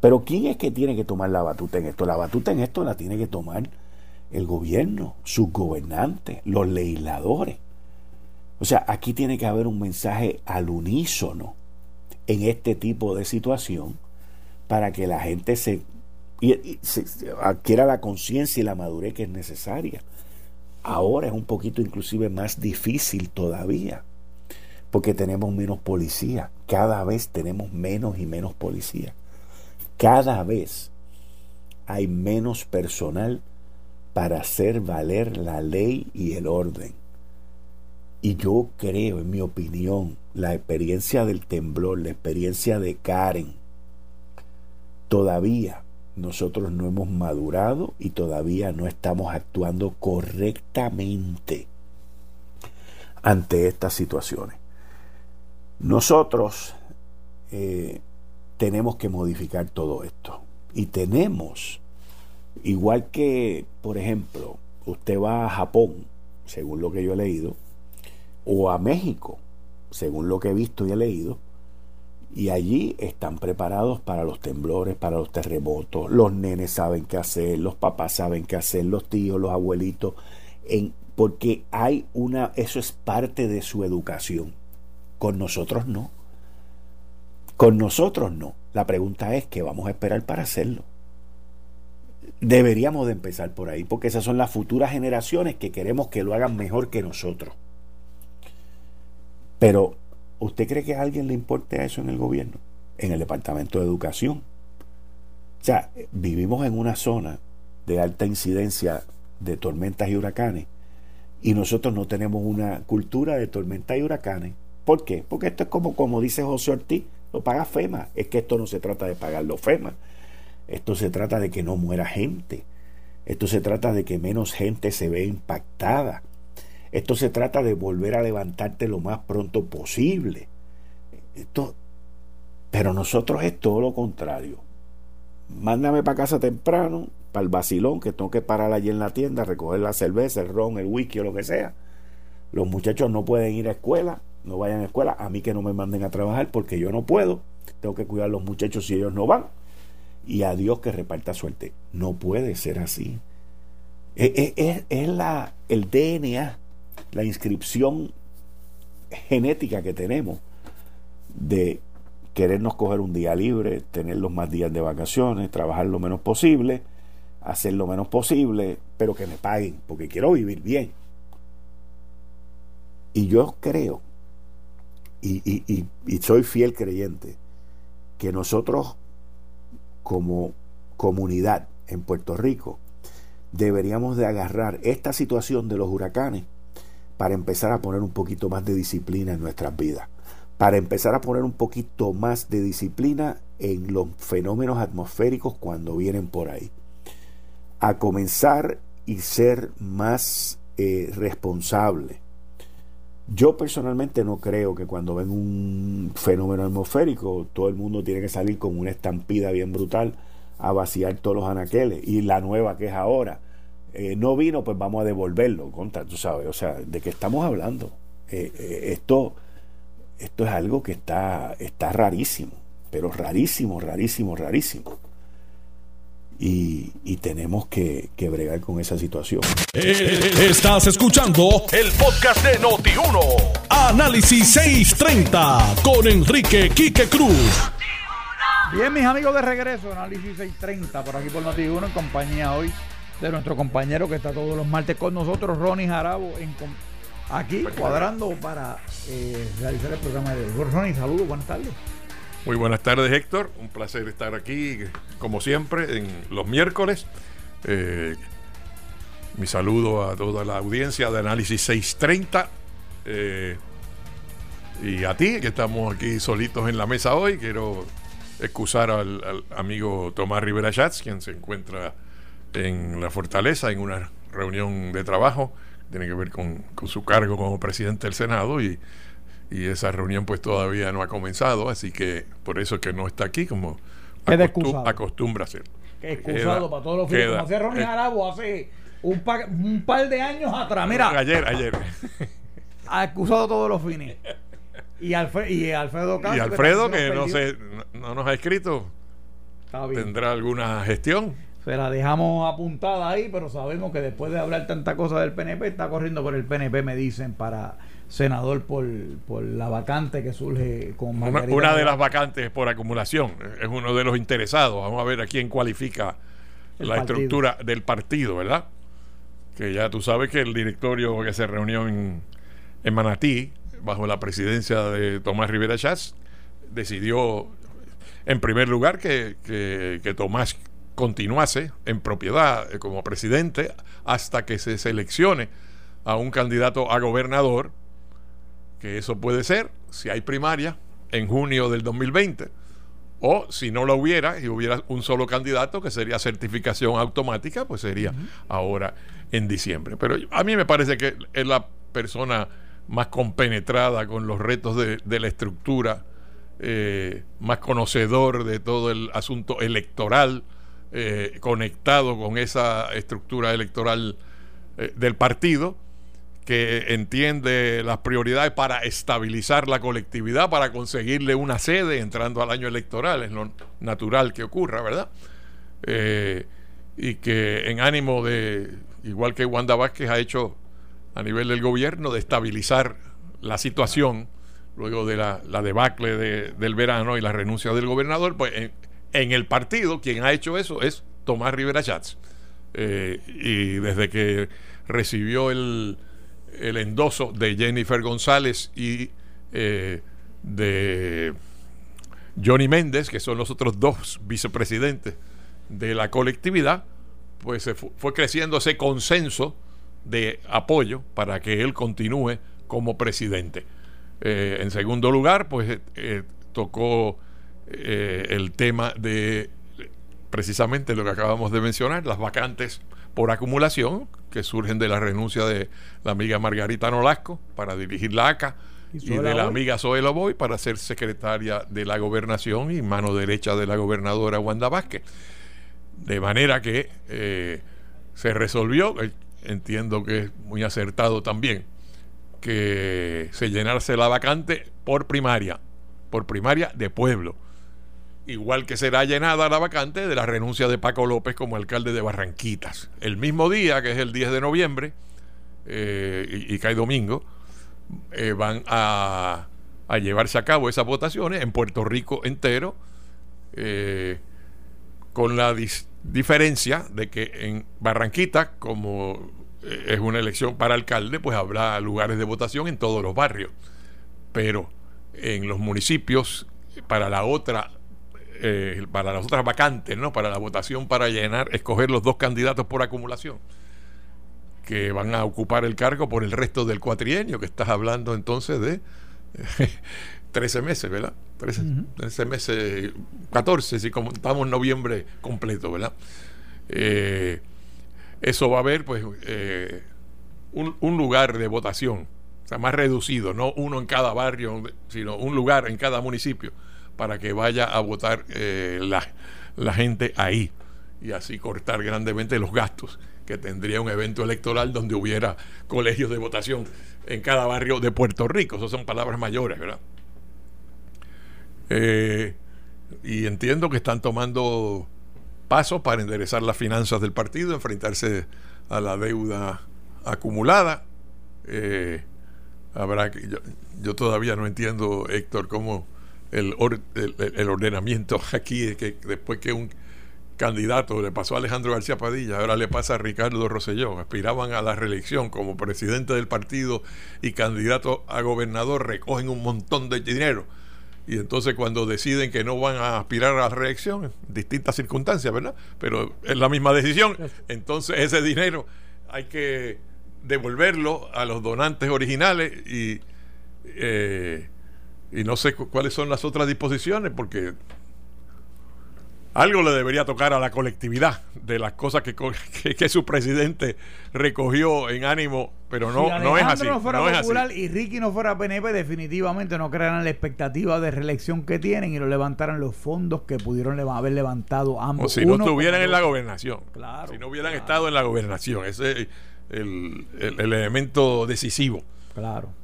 Pero ¿quién es que tiene que tomar la batuta en esto? La batuta en esto la tiene que tomar el gobierno, sus gobernantes, los legisladores. O sea, aquí tiene que haber un mensaje al unísono en este tipo de situación para que la gente se, adquiera la conciencia y la madurez que es necesaria. Ahora es un poquito inclusive más difícil todavía, porque tenemos menos policía, cada vez tenemos menos y menos policía, cada vez hay menos personal para hacer valer la ley y el orden. Y yo creo, en mi opinión, la experiencia del temblor, la experiencia de Karen, todavía nosotros no hemos madurado y todavía no estamos actuando correctamente ante estas situaciones. Nosotros eh, tenemos que modificar todo esto y tenemos Igual que, por ejemplo, usted va a Japón, según lo que yo he leído, o a México, según lo que he visto y he leído, y allí están preparados para los temblores, para los terremotos, los nenes saben qué hacer, los papás saben qué hacer, los tíos, los abuelitos, en, porque hay una, eso es parte de su educación. Con nosotros no. Con nosotros no. La pregunta es, ¿qué vamos a esperar para hacerlo? Deberíamos de empezar por ahí, porque esas son las futuras generaciones que queremos que lo hagan mejor que nosotros. Pero, ¿usted cree que a alguien le importe eso en el gobierno? En el Departamento de Educación. O sea, vivimos en una zona de alta incidencia de tormentas y huracanes y nosotros no tenemos una cultura de tormentas y huracanes. ¿Por qué? Porque esto es como, como dice José Ortiz, lo paga FEMA. Es que esto no se trata de pagarlo FEMA. Esto se trata de que no muera gente. Esto se trata de que menos gente se vea impactada. Esto se trata de volver a levantarte lo más pronto posible. Esto, pero nosotros es todo lo contrario. Mándame para casa temprano, para el vacilón, que tengo que parar allí en la tienda, recoger la cerveza, el ron, el whisky o lo que sea. Los muchachos no pueden ir a escuela, no vayan a escuela. A mí que no me manden a trabajar porque yo no puedo. Tengo que cuidar a los muchachos si ellos no van y a Dios que reparta suerte. No puede ser así. Es, la, el DNA, la inscripción genética que tenemos de querernos coger un día libre, tener los más días de vacaciones, trabajar lo menos posible, hacer lo menos posible, pero que me paguen, porque quiero vivir bien. Y yo creo, y, soy fiel creyente, que nosotros como comunidad en Puerto Rico deberíamos de agarrar esta situación de los huracanes para empezar a poner un poquito más de disciplina en nuestras vidas, para empezar a poner un poquito más de disciplina en los fenómenos atmosféricos cuando vienen por ahí, a comenzar y ser más eh, responsable. Yo personalmente no creo que cuando ven un fenómeno atmosférico todo el mundo tiene que salir con una estampida bien brutal a vaciar todos los anaqueles. Y la nueva que es ahora, eh, no vino, pues vamos a devolverlo, contra, tú sabes, o sea, ¿de qué estamos hablando? Eh, eh, esto, esto es algo que está, está rarísimo, pero rarísimo, rarísimo, rarísimo. Y, y, tenemos que, que, bregar con esa situación. Estás escuchando el podcast de Noti1. Análisis 630 con Enrique Quique Cruz. Bien, mis amigos de regreso, Análisis 630 por aquí por Noti1 en compañía hoy de nuestro compañero que está todos los martes con nosotros, Ronnie Jarabo, en, aquí cuadrando para eh, realizar el programa de hoy. Ronnie, saludos, buenas tardes. Muy buenas tardes, Héctor. Un placer estar aquí, como siempre, en los miércoles. Eh, mi saludo a toda la audiencia de Análisis 630. Eh, y a ti, que estamos aquí solitos en la mesa hoy, quiero excusar al, al amigo Tomás Rivera Schatz, quien se encuentra en la fortaleza, en una reunión de trabajo, tiene que ver con, su cargo como presidente del Senado y, esa reunión pues todavía no ha comenzado, así que por eso es que no está aquí como acostumbra ser. Que excusado para todos los fines, como hacía Ronnie Arabo hace un, un, par de años atrás. Mira, ayer, ayer. Ha excusado todos los fines. Y, Alfredo y Alfredo Y Alfredo, que, no, sé, no, nos ha escrito, tendrá alguna gestión. Se la dejamos apuntada ahí, pero sabemos que después de hablar tanta cosa del PNP, está corriendo por el PNP, me dicen, para senador por, la vacante que surge con Margarita Una, de las vacantes por acumulación. Es uno de los interesados. Vamos a ver a quién cualifica la estructura del partido, ¿verdad? Que ya tú sabes que el directorio que se reunió en, en Manatí, bajo la presidencia de Tomás Rivera Chávez, decidió en primer lugar que, que, que Tomás continuase en propiedad eh, como presidente hasta que se seleccione a un candidato a gobernador, que eso puede ser, si hay primaria, en junio del 2020, o si no lo hubiera y hubiera un solo candidato, que sería certificación automática, pues sería ahora en diciembre. Pero a mí me parece que es la persona más compenetrada con los retos de, la estructura, eh, más conocedor de todo el asunto electoral, eh, conectado con esa estructura electoral eh, del partido, que entiende las prioridades para estabilizar la colectividad, para conseguirle una sede entrando al año electoral, es lo natural que ocurra, ¿verdad? Eh, y que en ánimo de, igual que Wanda Vázquez ha hecho a nivel del gobierno, de estabilizar la situación luego de la, debacle del verano y la renuncia del gobernador, pues en el partido, quien ha hecho eso es Tomás Rivera Chats. Eh, y desde que recibió el, el, endoso de Jennifer González y eh, de Johnny Méndez, que son los otros dos vicepresidentes de la colectividad, pues se fue creciendo ese consenso de apoyo para que él continúe como presidente. Eh, en segundo lugar, pues tocó eh, el tema de precisamente lo que acabamos de mencionar, las vacantes por acumulación que surgen de la renuncia de la amiga Margarita Nolasco para dirigir la ACA y, de la amiga Zoe Loboy para ser secretaria de la gobernación y mano derecha de la gobernadora Wanda Vázquez. De manera que eh, se resolvió, eh, entiendo que es muy acertado también, que se llenarse la vacante por primaria, por primaria de pueblo igual que será llenada la vacante de la renuncia de Paco López como alcalde de Barranquitas. El mismo día, que es el 10 de noviembre, eh, y, cae domingo, eh, van a llevarse a cabo esas votaciones en Puerto Rico entero, eh, con la diferencia de que en Barranquita, como es una elección para alcalde, pues habrá lugares de votación en todos los barrios. Pero en los municipios, para la otra, eh, para las otras vacantes, ¿no? Para la votación para llenar, escoger los dos candidatos por acumulación que van a ocupar el cargo por el resto del cuatrienio, que estás hablando entonces de 13 meses, ¿verdad? 13, meses, 14, si en noviembre completo, ¿verdad? Eh, eso va a haber, pues, eh, un, lugar de votación, o sea, más reducido, no uno en cada barrio, sino un lugar en cada municipio, para que vaya a votar eh, la, la gente ahí y así cortar grandemente los gastos que tendría un evento electoral donde hubiera colegios de votación en cada barrio de Puerto Rico. Esas son palabras mayores, ¿verdad? Eh, y entiendo que están tomando pasos para enderezar las finanzas del partido, enfrentarse a la deuda acumulada. Eh, habrá que, yo, todavía no entiendo, Héctor, cómo el, el, ordenamiento aquí es que después que un candidato, le pasó a Alejandro García Padilla, ahora le pasa a Ricardo Rosselló. Aspiraban a la reelección como presidente del partido y candidato a gobernador, recogen un montón de dinero. Y entonces cuando deciden que no van a aspirar a la reelección, distintas circunstancias, ¿verdad? Pero es la misma decisión. Entonces ese dinero hay que devolverlo a los donantes originales y, eh, y no sé cuáles son las otras disposiciones porque algo le debería tocar a la colectividad de las cosas que, que, su presidente recogió en ánimo, pero no, no es así. no fuera popular y Ricky no fuera PNP, definitivamente no crearan la expectativa de reelección que tienen y no levantaran los fondos que pudieron haber levantado ambos. O si no estuvieran en la gobernación. Claro, si no hubieran estado en la gobernación. Ese es el, el elemento decisivo. Claro.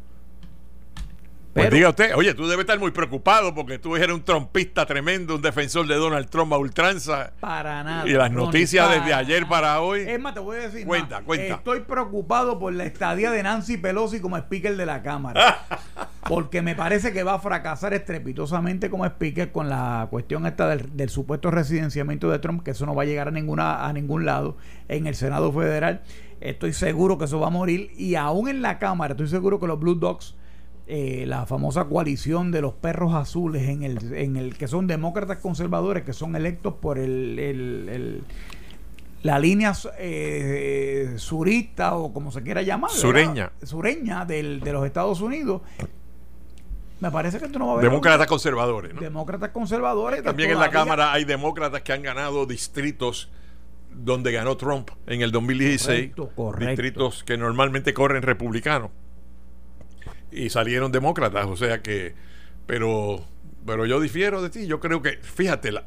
Pues diga usted, oye, tú debes estar muy preocupado porque tú eres un trompista tremendo, un defensor de Donald Trump a ultranza. Para nada. Y las noticias desde ayer para hoy. Es más, te voy a decir. Cuenta, cuenta. Estoy preocupado por la estadía de Nancy Pelosi como speaker de la Cámara. porque me parece que va a fracasar estrepitosamente como speaker con la cuestión esta del, supuesto residenciamiento de Trump, que eso no va a llegar a, ninguna, a ningún lado en el Senado Federal. Estoy seguro que eso va a morir. Y aún en la Cámara, estoy seguro que los Blue Dogs eh, la famosa coalición de los perros azules en el, en el que son demócratas conservadores que son electos por el, la línea eh, surista o como se quiera llamar sureña. Sureña del, de los Estados Unidos. Me parece que esto no va a haber demócratas conservadores ¿no? demócratas conservadores. También en la cámara hay demócratas que han ganado distritos donde ganó Trump en el 2016 distritos que normalmente corren republicanos y salieron demócratas, o sea que, pero, pero yo difiero de ti, yo creo que, fíjate, la,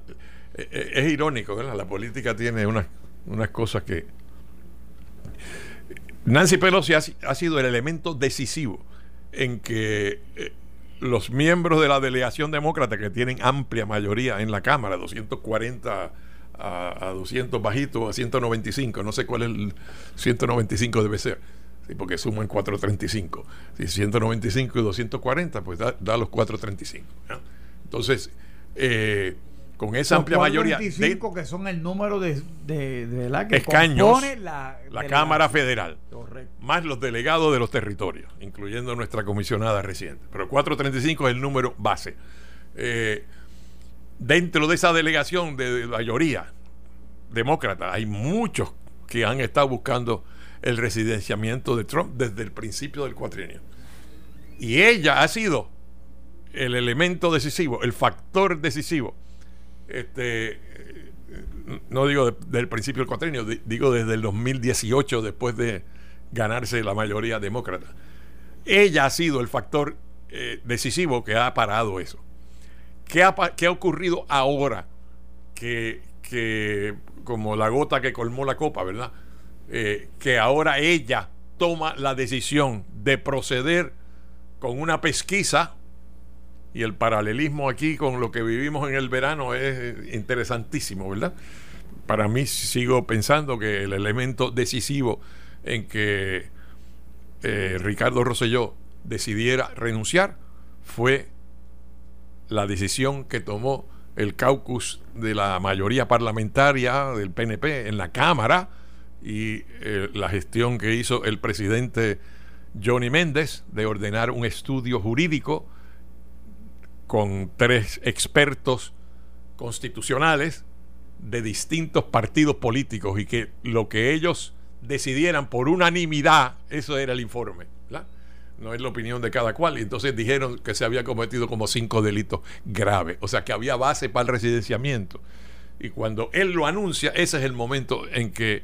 eh, eh, es irónico, ¿verdad? La política tiene unas, unas cosas que... Nancy Pelosi ha, sido el elemento decisivo en que eh, los miembros de la delegación demócrata, que tienen amplia mayoría en la Cámara, 240 a, a 200 bajitos, a 195, no sé cuál es el 195 debe ser Sí, porque suman 435. Si 195 y 240, pues da, los 435. Entonces, eh, con esa amplia mayoría. De, que son el número de, la que escaños, la, la Cámara Federal. Más los delegados de los territorios, incluyendo nuestra comisionada reciente. Pero 435 es el número base. Eh, dentro de esa delegación de mayoría demócrata, hay muchos que han estado buscando el residenciamiento de Trump desde el principio del cuatrienio. Y ella ha sido el elemento decisivo, el factor decisivo. Este, no digo desde el principio del cuatrienio, digo desde el 2018, después de ganarse la mayoría demócrata. Ella ha sido el factor eh, decisivo que ha parado eso. ¿Qué ha, ha ocurrido ahora? Que, que, como la gota que colmó la copa, ¿verdad? Eh, que ahora ella toma la decisión de proceder con una pesquisa y el paralelismo aquí con lo que vivimos en el verano es interesantísimo, ¿verdad? Para mí sigo pensando que el elemento decisivo en que eh, Ricardo Rosselló decidiera renunciar fue la decisión que tomó el caucus de la mayoría parlamentaria del PNP en la Cámara y eh, la gestión que hizo el presidente Johnny Méndez de ordenar un estudio jurídico con tres expertos constitucionales de distintos partidos políticos y que lo que ellos decidieran por unanimidad, eso era el informe. No es la opinión de cada cual. Y entonces dijeron que se había cometido como cinco delitos graves. O sea que había base para el residenciamiento. Y cuando él lo anuncia, ese es el momento en que,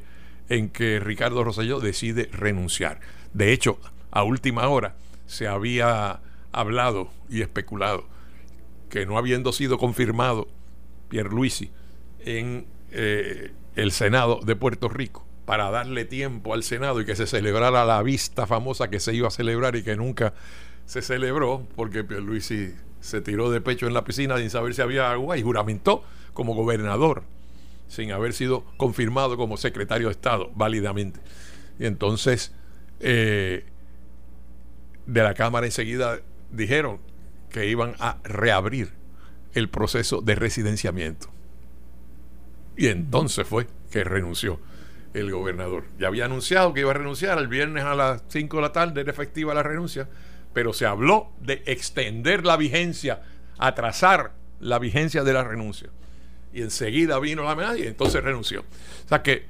en que Ricardo Rosselló decide renunciar. De hecho, a última hora se había hablado y especulado que no habiendo sido confirmado Pierluisi en eh, el Senado de Puerto Rico para darle tiempo al Senado y que se celebrara la vista famosa que se iba a celebrar y que nunca se celebró porque Pierluisi se tiró de pecho en la piscina sin saber si había agua y juramentó como gobernador sin haber sido confirmado como secretario de Estado válidamente. Y entonces eh, de la Cámara enseguida dijeron que iban a reabrir el proceso de residenciamiento. Y entonces fue que renunció el gobernador. Ya había anunciado que iba a renunciar el viernes a las 5 de la tarde, era efectiva la renuncia, pero se habló de extender la vigencia, atrasar la vigencia de la renuncia. Y enseguida vino la amenaza y entonces renunció. O sea que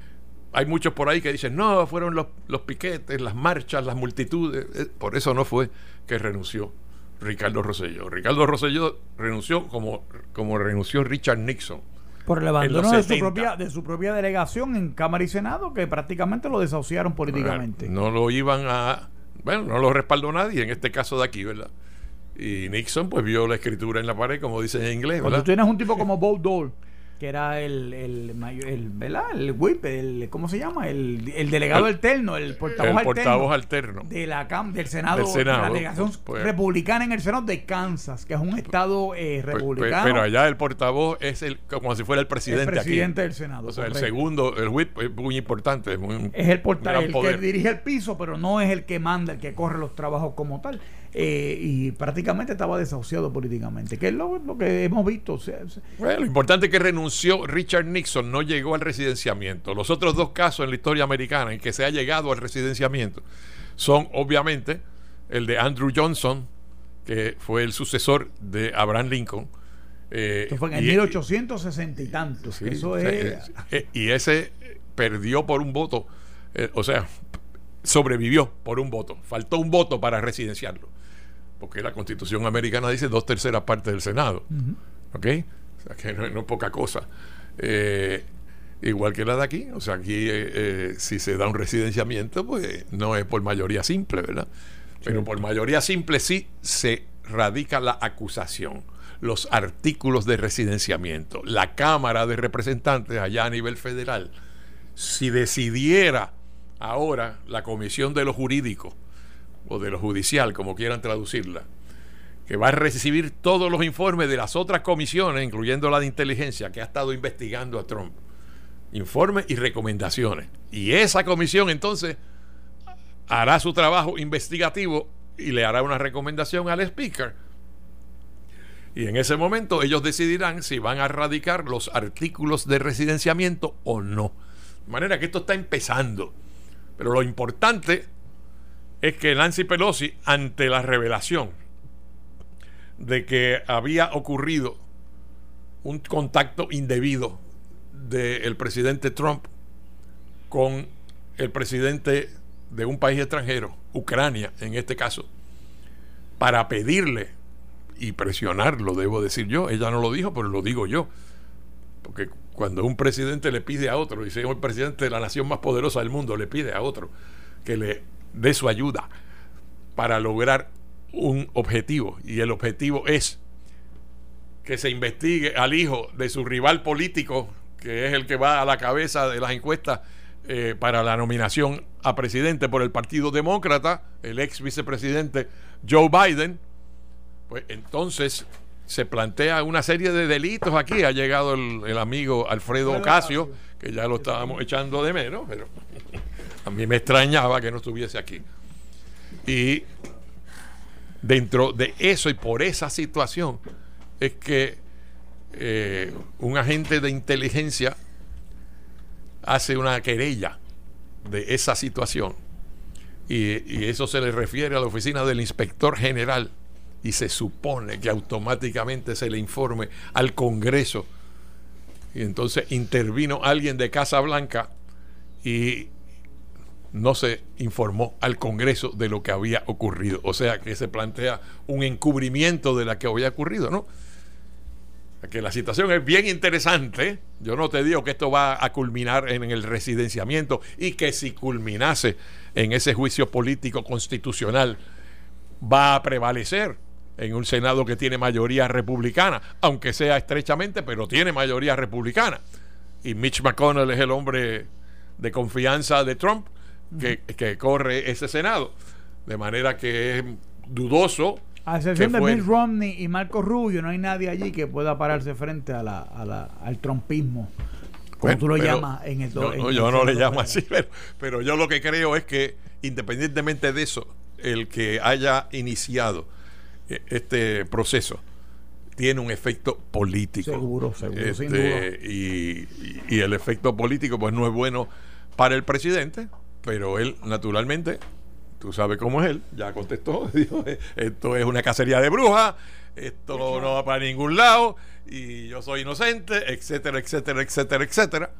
hay muchos por ahí que dicen, no, fueron los, los piquetes, las marchas, las multitudes. Eh, por eso no fue que renunció Ricardo Rosselló. Ricardo Rosselló renunció como, como renunció Richard Nixon. Por el abandono de su, propia, de su propia delegación en Cámara y Senado, que prácticamente lo desahuciaron políticamente. No lo iban a. Bueno, no lo respaldó nadie, en este caso de aquí, ¿verdad? Y Nixon, pues vio la escritura en la pared, como dicen en inglés. Cuando tú tienes un tipo como Bob Dole que era el, el, el, ¿verdad? el whip, el, ¿cómo se llama? El, el delegado alterno, el portavoz, alterno, de la del Senado, de la delegación pues, republicana en el Senado de Kansas, que es un estado eh, pues, pues, republicano. pero allá el portavoz es el como si fuera el presidente, el presidente del Senado. O sea, el segundo, el whip es muy importante, es, es el portavoz, el que dirige el piso, pero no es el que manda, el que corre los trabajos como tal. Eh, y prácticamente estaba desahuciado políticamente, que es lo, que hemos visto. bueno, lo importante es que renunció Richard Nixon, no llegó al residenciamiento. Los otros dos casos en la historia americana en que se ha llegado al residenciamiento son obviamente el de Andrew Johnson, que fue el sucesor de Abraham Lincoln. Eh, fue en el 1860 y tantos. eso es... Eh, y ese perdió por un voto, o sea, sobrevivió por un voto. Faltó un voto para residenciarlo porque la constitución americana dice dos terceras partes del Senado. ¿Ok? O sea que no, es poca cosa. Eh, igual que la de aquí, o sea, aquí eh, eh, si se da un residenciamiento, pues no es por mayoría simple, ¿verdad? Pero por mayoría simple sí se radica la acusación, los artículos de residenciamiento, la Cámara de Representantes allá a nivel federal, si decidiera ahora la Comisión de los Jurídicos o de lo judicial, como quieran traducirla, que va a recibir todos los informes de las otras comisiones, incluyendo la de inteligencia, que ha estado investigando a Trump. Informes y recomendaciones. Y esa comisión entonces hará su trabajo investigativo y le hará una recomendación al speaker. Y en ese momento ellos decidirán si van a radicar los artículos de residenciamiento o no. De manera que esto está empezando. Pero lo importante es que Nancy Pelosi, ante la revelación de que había ocurrido un contacto indebido del presidente Trump con el presidente de un país extranjero, Ucrania en este caso, para pedirle y presionarlo, debo decir yo, ella no lo dijo, pero lo digo yo, porque cuando un presidente le pide a otro, y si el presidente de la nación más poderosa del mundo le pide a otro que le de su ayuda para lograr un objetivo. Y el objetivo es que se investigue al hijo de su rival político, que es el que va a la cabeza de las encuestas eh, para la nominación a presidente por el Partido Demócrata, el ex vicepresidente Joe Biden, pues entonces se plantea una serie de delitos aquí. Ha llegado el, el amigo Alfredo Ocasio, que ya lo estábamos echando de menos, pero a mí me extrañaba que no estuviese aquí. Y dentro de eso y por esa situación es que eh, un agente de inteligencia hace una querella de esa situación y, y eso se le refiere a la oficina del inspector general y se supone que automáticamente se le informe al Congreso y entonces intervino alguien de Casa Blanca y no se informó al Congreso de lo que había ocurrido. O sea que se plantea un encubrimiento de lo que había ocurrido, ¿no? Que la situación es bien interesante. Yo no te digo que esto va a culminar en el residenciamiento y que si culminase en ese juicio político constitucional va a prevalecer en un Senado que tiene mayoría republicana, aunque sea estrechamente, pero tiene mayoría republicana. Y Mitch McConnell es el hombre de confianza de Trump que, corre ese Senado. De manera que es dudoso. A excepción de Mitt Romney y Marco Rubio, no hay nadie allí que pueda pararse frente a la, al trumpismo. Como tú lo llamas en el. No, yo no le llamo así, pero, pero yo lo que creo es que, independientemente de eso, el que haya iniciado eh, este proceso tiene un efecto político. Seguro, seguro, sin este, Y, y, el efecto político, pues no es bueno para el presidente, pero él, naturalmente, tú sabes cómo es él, ya contestó, dijo, esto es una cacería de brujas, esto no va para ningún lado, y yo soy inocente, etcétera, etcétera, etcétera, etcétera.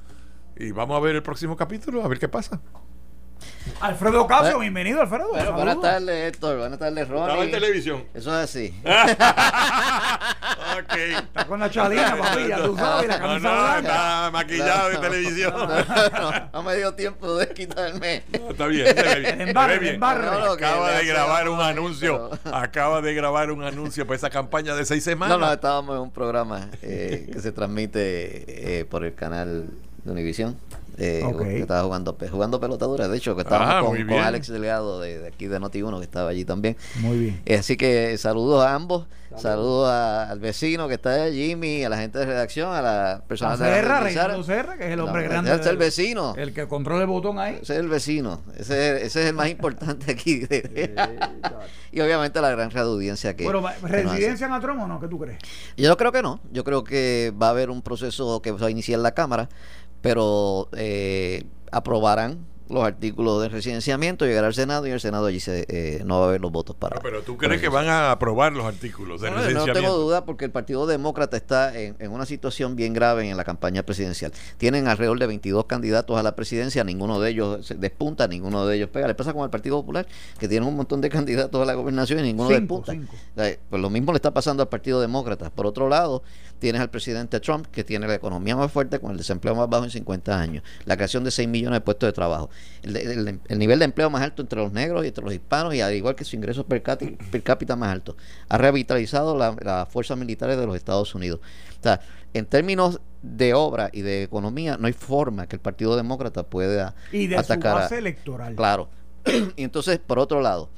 Y vamos a ver el próximo capítulo, a ver qué pasa. Alfredo Casio, bienvenido Alfredo. Bueno, buenas tardes Héctor, buenas tardes Ronnie. Estaba en televisión. Eso es así. ok. Está con la chalina, papi, ya tú sabes, la camisa no, blanca. Está maquillado en televisión. No, me dio tiempo de quitarme. está bien, ve bien. Embarre, bien. acaba de grabar un pero- anuncio. Acaba de grabar un anuncio para esa campaña de seis semanas. No, no, estábamos en un programa eh, que se transmite eh, por el canal de Univisión. Eh, que estaba jugando, pe- jugando pelotadura. De hecho, que estábamos Ah, con. Alex Delgado de, de aquí de Noti1, que estaba allí también. Muy bien. Eh, Así que saludos a ambos. Saludos a- al vecino que está allá, Jimmy, a la gente de redacción, a la persona A de la Serra, Serra, que es el hombre No, grande. es el vecino. El que controla el botón ahí. Ese es el vecino. Ese es, ese es el más importante aquí. y obviamente la gran audiencia que. Bueno. ¿residencia en Trump o no? ¿Qué tú crees? Yo creo que no. Yo creo que va a haber un proceso que va a iniciar la Cámara, pero eh, aprobarán los artículos de residenciamiento, llegará al Senado y el Senado allí se, eh, no va a haber los votos para. Pero tú crees que van a aprobar los artículos de No, no licenciamiento. tengo duda porque el Partido Demócrata está en, en una situación bien grave en la campaña presidencial. Tienen alrededor de 22 candidatos a la presidencia, ninguno de ellos se despunta, ninguno de ellos pega. Le pasa con el Partido Popular, que tiene un montón de candidatos a la gobernación y ninguno Cinco, despunta. cinco. Pues lo mismo le está pasando al Partido Demócrata. Por otro lado, tienes al presidente Trump, que tiene la economía más fuerte con el desempleo más bajo en 50 años, la creación de 6 millones de puestos de trabajo, el, el- el nivel de empleo más alto entre los negros y entre los hispanos, y al igual que su ingreso per cápita, per cápita más alto. Ha revitalizado la- las fuerzas militares de los Estados Unidos. O sea, en términos de obra y de economía, no hay forma que el Partido Demócrata pueda Y de su atacar a, base electoral. Claro. y entonces, por otro lado,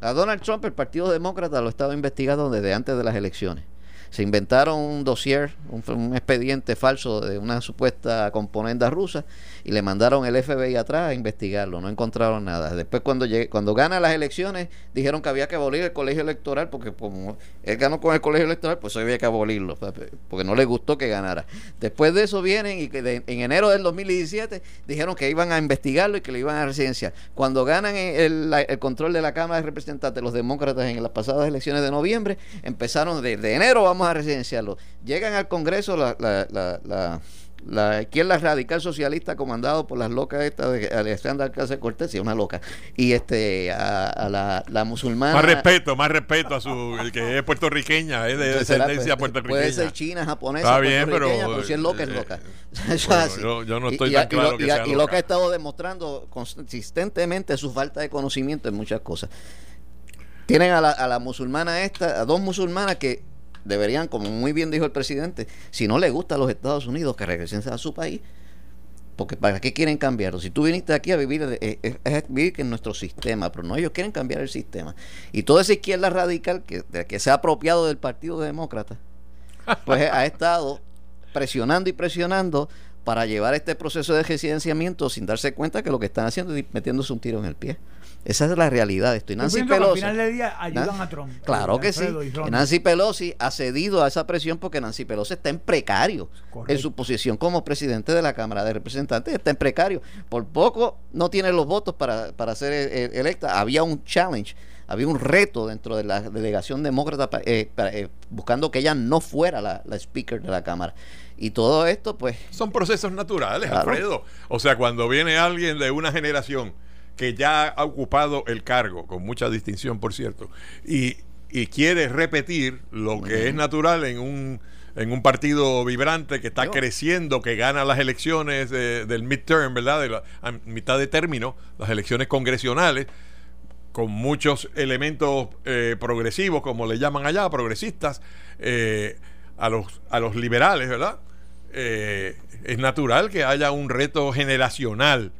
a Donald Trump el Partido Demócrata lo estaba investigando desde antes de las elecciones. Se inventaron un dossier, un, un expediente falso de una supuesta componenda rusa y le mandaron el FBI atrás a investigarlo. No encontraron nada. Después, cuando llegue, cuando gana las elecciones, dijeron que había que abolir el colegio electoral porque como él ganó con el colegio electoral, pues había que abolirlo porque no le gustó que ganara. Después de eso vienen y que de- en enero del 2017 dijeron que iban a investigarlo y que le iban a residenciar. Cuando ganan el, el control de la Cámara de Representantes los demócratas en las pasadas elecciones de noviembre, empezaron de, de enero vamos a residenciarlo. Llegan al Congreso la, la, la, la- la izquierda radical socialista comandado por las locas estas de Alexandra Alcácer Cortés, y una loca, y este a, a la, la musulmana Más respeto, más respeto a su el que es puertorriqueña, es de descendencia pues, puertorriqueña. Puede ser china, japonesa, Está bien, puertorriqueña, pero, si es loca, es loca. eh, bueno, yo- yo no Y- estoy y, tan y claro lo- que y- sea y lo loca. ha estado demostrando consistentemente su falta de conocimiento en muchas cosas. Tienen a la, a la musulmana esta, a dos musulmanas que deberían, como muy bien dijo el presidente, si no le gusta a los Estados Unidos, que regresen a su país. Porque ¿para qué quieren cambiarlo? Si tú viniste aquí a vivir, eh, eh, es vivir en nuestro sistema, pero no, ellos quieren cambiar el sistema. Y toda esa izquierda radical que, que se ha apropiado del Partido Demócrata, pues ha estado presionando y presionando para llevar este proceso de residenciamiento sin darse cuenta que lo que están haciendo es metiéndose un tiro en el pie. Esa es la realidad de esto. Y Yo Nancy Pelosi. al final del día ayudan a Trump. Claro eh, que sí. Alfredo. Nancy Pelosi ha cedido a esa presión porque Nancy Pelosi está en precario Correcto. en su posición como presidente de la Cámara de Representantes. Está en precario. Por poco no tiene los votos para, para ser eh, eh, electa. Había un challenge, había un reto dentro de la delegación demócrata eh, para, eh, buscando que ella no fuera la, la speaker de la Cámara. Y todo esto, pues, Son procesos naturales, Claro. Alfredo. O sea, cuando viene alguien de una generación que ya ha ocupado el cargo, con mucha distinción, por cierto, y, y quiere repetir lo que es natural en un, en un partido vibrante que está Yo- creciendo, que gana las elecciones de- del midterm, ¿verdad? De la a mitad de término, las elecciones congresionales, con muchos elementos eh, progresivos, como le llaman allá, progresistas, eh, a, los, a los liberales, ¿verdad? Eh, es natural que haya un reto generacional,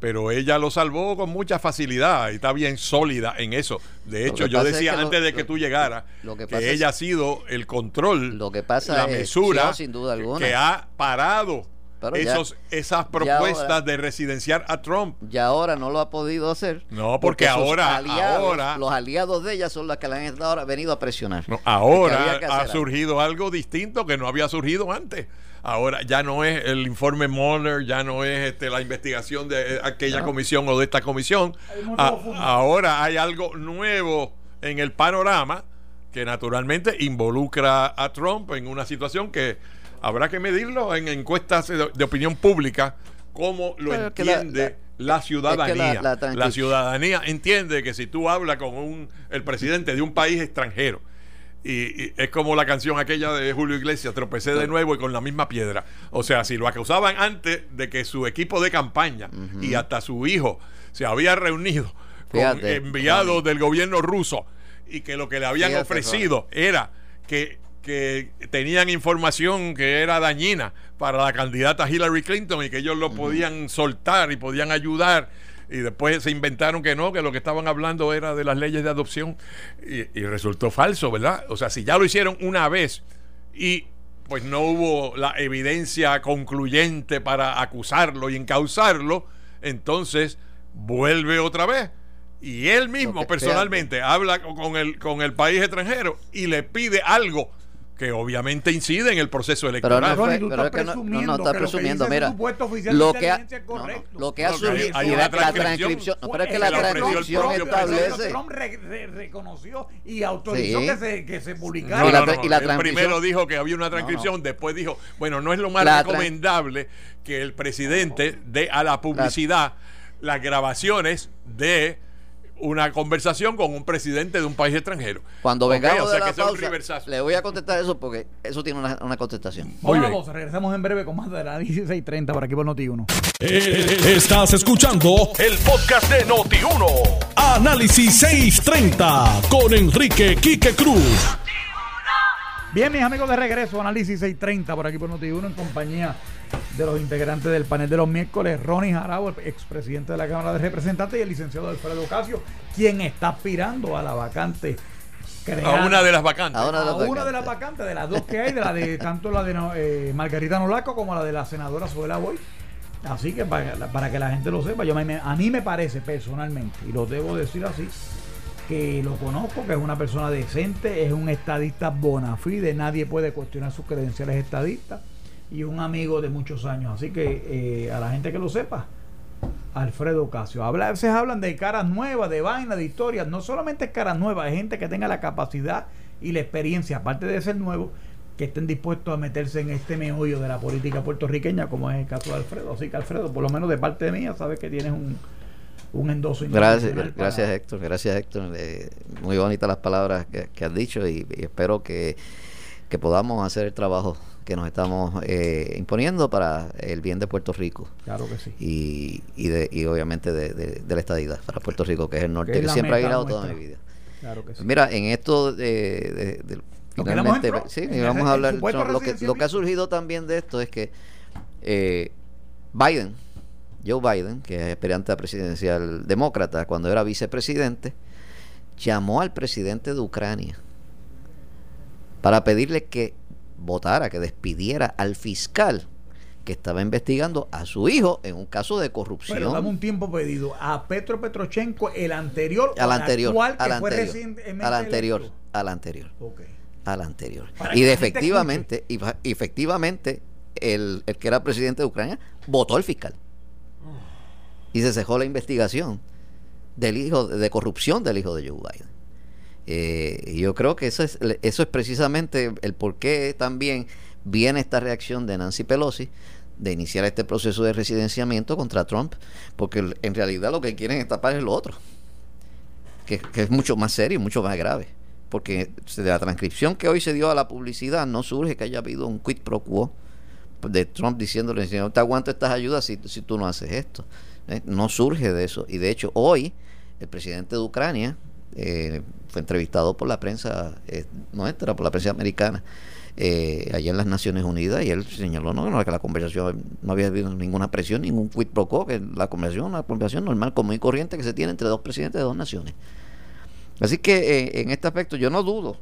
pero ella lo salvó con mucha facilidad y está bien sólida en eso. De hecho, yo es decía lo- antes de que tú llegaras lo que que, pasa es- ella ha sido el control, Lo que pasa la es- mesura, sin duda alguna. que ha parado Pero ya- esos, esas propuestas ahora- de residenciar a Trump. ya ahora no lo ha podido hacer. No, porque ahora- aliados, ahora- los aliados de ella son los que le han venido a presionar. No, ahora ha surgido algo distinto que no había surgido antes. Ahora ya no es el informe Mueller, ya no es este, la investigación de eh, aquella comisión o de esta comisión. A- ahora hay algo nuevo en el panorama que naturalmente involucra a Trump en una situación que habrá que medirlo en encuestas de, de opinión pública, cómo lo Pero la- entiende la, ciudadanía. la- la la tranqui- ciudadanía entiende que si tú hablas con un, el presidente de un país extranjero, y, y es como la canción aquella de Julio Iglesias, tropecé de nuevo y con la misma piedra. O sea, si lo acusaban antes de que su equipo de campaña y hasta su hijo se había reunido con Fíjate, enviados Ronnie. del gobierno ruso y que lo que le habían Fíjate, ofrecido era que, que tenían información que era dañina para la candidata Hillary Clinton y que ellos lo podían soltar y podían ayudar y después se inventaron que no, que lo que estaban hablando era de las leyes de adopción y, y resultó falso, ¿verdad? O sea, si ya lo hicieron una vez y pues no hubo la evidencia concluyente para acusarlo y encausarlo, entonces vuelve otra vez. Y él mismo personalmente habla con el, con el país extranjero y le pide algo que obviamente incide en el proceso Pero electoral. no, fue- Ronnie, tú pero estás es que no- no, presumiendo no, está que lo que presumiendo. dice Mira, oficial lo que ha, no, no, lo que ha No, que hay- surgido, hay y una la, la transcripción. transcripción, no, pero es que la transcripción establece. Trump re- re- reconoció y autorizó Sí. que se, que se No, publicara. Y la no, no, y la transcripción- primero dijo que había una transcripción, después dijo, bueno, no es lo más recomendable que el presidente dé a la publicidad las grabaciones de una conversación con un presidente de un país extranjero. Cuando vengamos o sea de la pausa, reversazo. le voy a contestar eso porque eso tiene una, una contestación. Vamos bien. pausa, regresamos en breve con más de la 1630 por aquí por Noti1. Eh, Estás escuchando el podcast de Noti1. Análisis 630 con Enrique Quique Cruz. Bien, mis amigos de regreso, análisis 630 por aquí por Noti1 en compañía de los integrantes del panel de los miércoles, Ronnie Jarabo, el expresidente de la Cámara de Representantes, y el licenciado Alfredo Ocasio, quien está aspirando a la vacante creada- A una de las vacantes. A una de las a una de vacantes. las vacantes, de las dos que hay, de la de tanto la de eh, Margarita Nolaco como la de la senadora Suela Boy. Así que para, para que la gente lo sepa, yo me- a mí me parece personalmente, y lo debo decir así, que lo conozco, que es una persona decente, es un estadista bona fide, nadie puede cuestionar sus credenciales estadistas y un amigo de muchos años. Así que eh, a la gente que lo sepa, Alfredo Ocasio. Habla, a veces hablan de caras nuevas, de vainas, de historias. No solamente es caras nuevas, es gente que tenga la capacidad y la experiencia, aparte de ser nuevo, que estén dispuestos a meterse en este meollo de la política puertorriqueña, como es el caso de Alfredo. Así que Alfredo, por lo menos de parte mía, sabes que tienes un, un endoso Gracias, para- gracias Héctor, gracias Héctor. Eh, muy bonitas las palabras que, que has dicho y, y espero que, que podamos hacer el trabajo que nos estamos eh, imponiendo para el bien de Puerto Rico Claro que sí. y, y, de, y obviamente de, de- de la estadidad para Puerto Rico, que es el norte, Que siempre ha guiado toda mi vida. Claro que sí. Mira, en esto de, finalmente, sí, y vamos a hablar lo que, lo que ha surgido también de esto es que eh, Biden, Joe Biden, que es aspirante a presidencial demócrata cuando era vicepresidente, llamó al presidente de Ucrania para pedirle que votara, que despidiera al fiscal que estaba investigando a su hijo en un caso de corrupción. Pero dame un tiempo pedido. A Petro Petrochenko, el anterior, al anterior, actual, al anterior, al anterior, electo? al anterior, Ok. al anterior. Para Y de efectivamente, y efectivamente, el, el que era presidente de Ucrania votó al fiscal. Y se cejó la investigación del hijo de corrupción del hijo de Joe Biden. Eh, yo creo que eso es, eso es precisamente el por qué también viene esta reacción de Nancy Pelosi de iniciar este proceso de residenciamiento contra Trump, porque en realidad lo que quieren es tapar es lo otro, que, es mucho más serio y mucho más grave. Porque de la transcripción que hoy se dio a la publicidad no surge que haya habido un quid pro quo de Trump diciéndole, no te aguanto estas ayudas si, si tú no haces esto. ¿eh? No surge de eso. Y de hecho, hoy el presidente de Ucrania eh, fue entrevistado por la prensa eh, nuestra, por la prensa americana, eh, allá en las Naciones Unidas, y él señaló no, que la conversación no había habido ninguna presión, ningún quid pro quo, que la conversación una conversación normal, común y corriente que se tiene entre dos presidentes de dos naciones. Así que eh, en este aspecto yo no dudo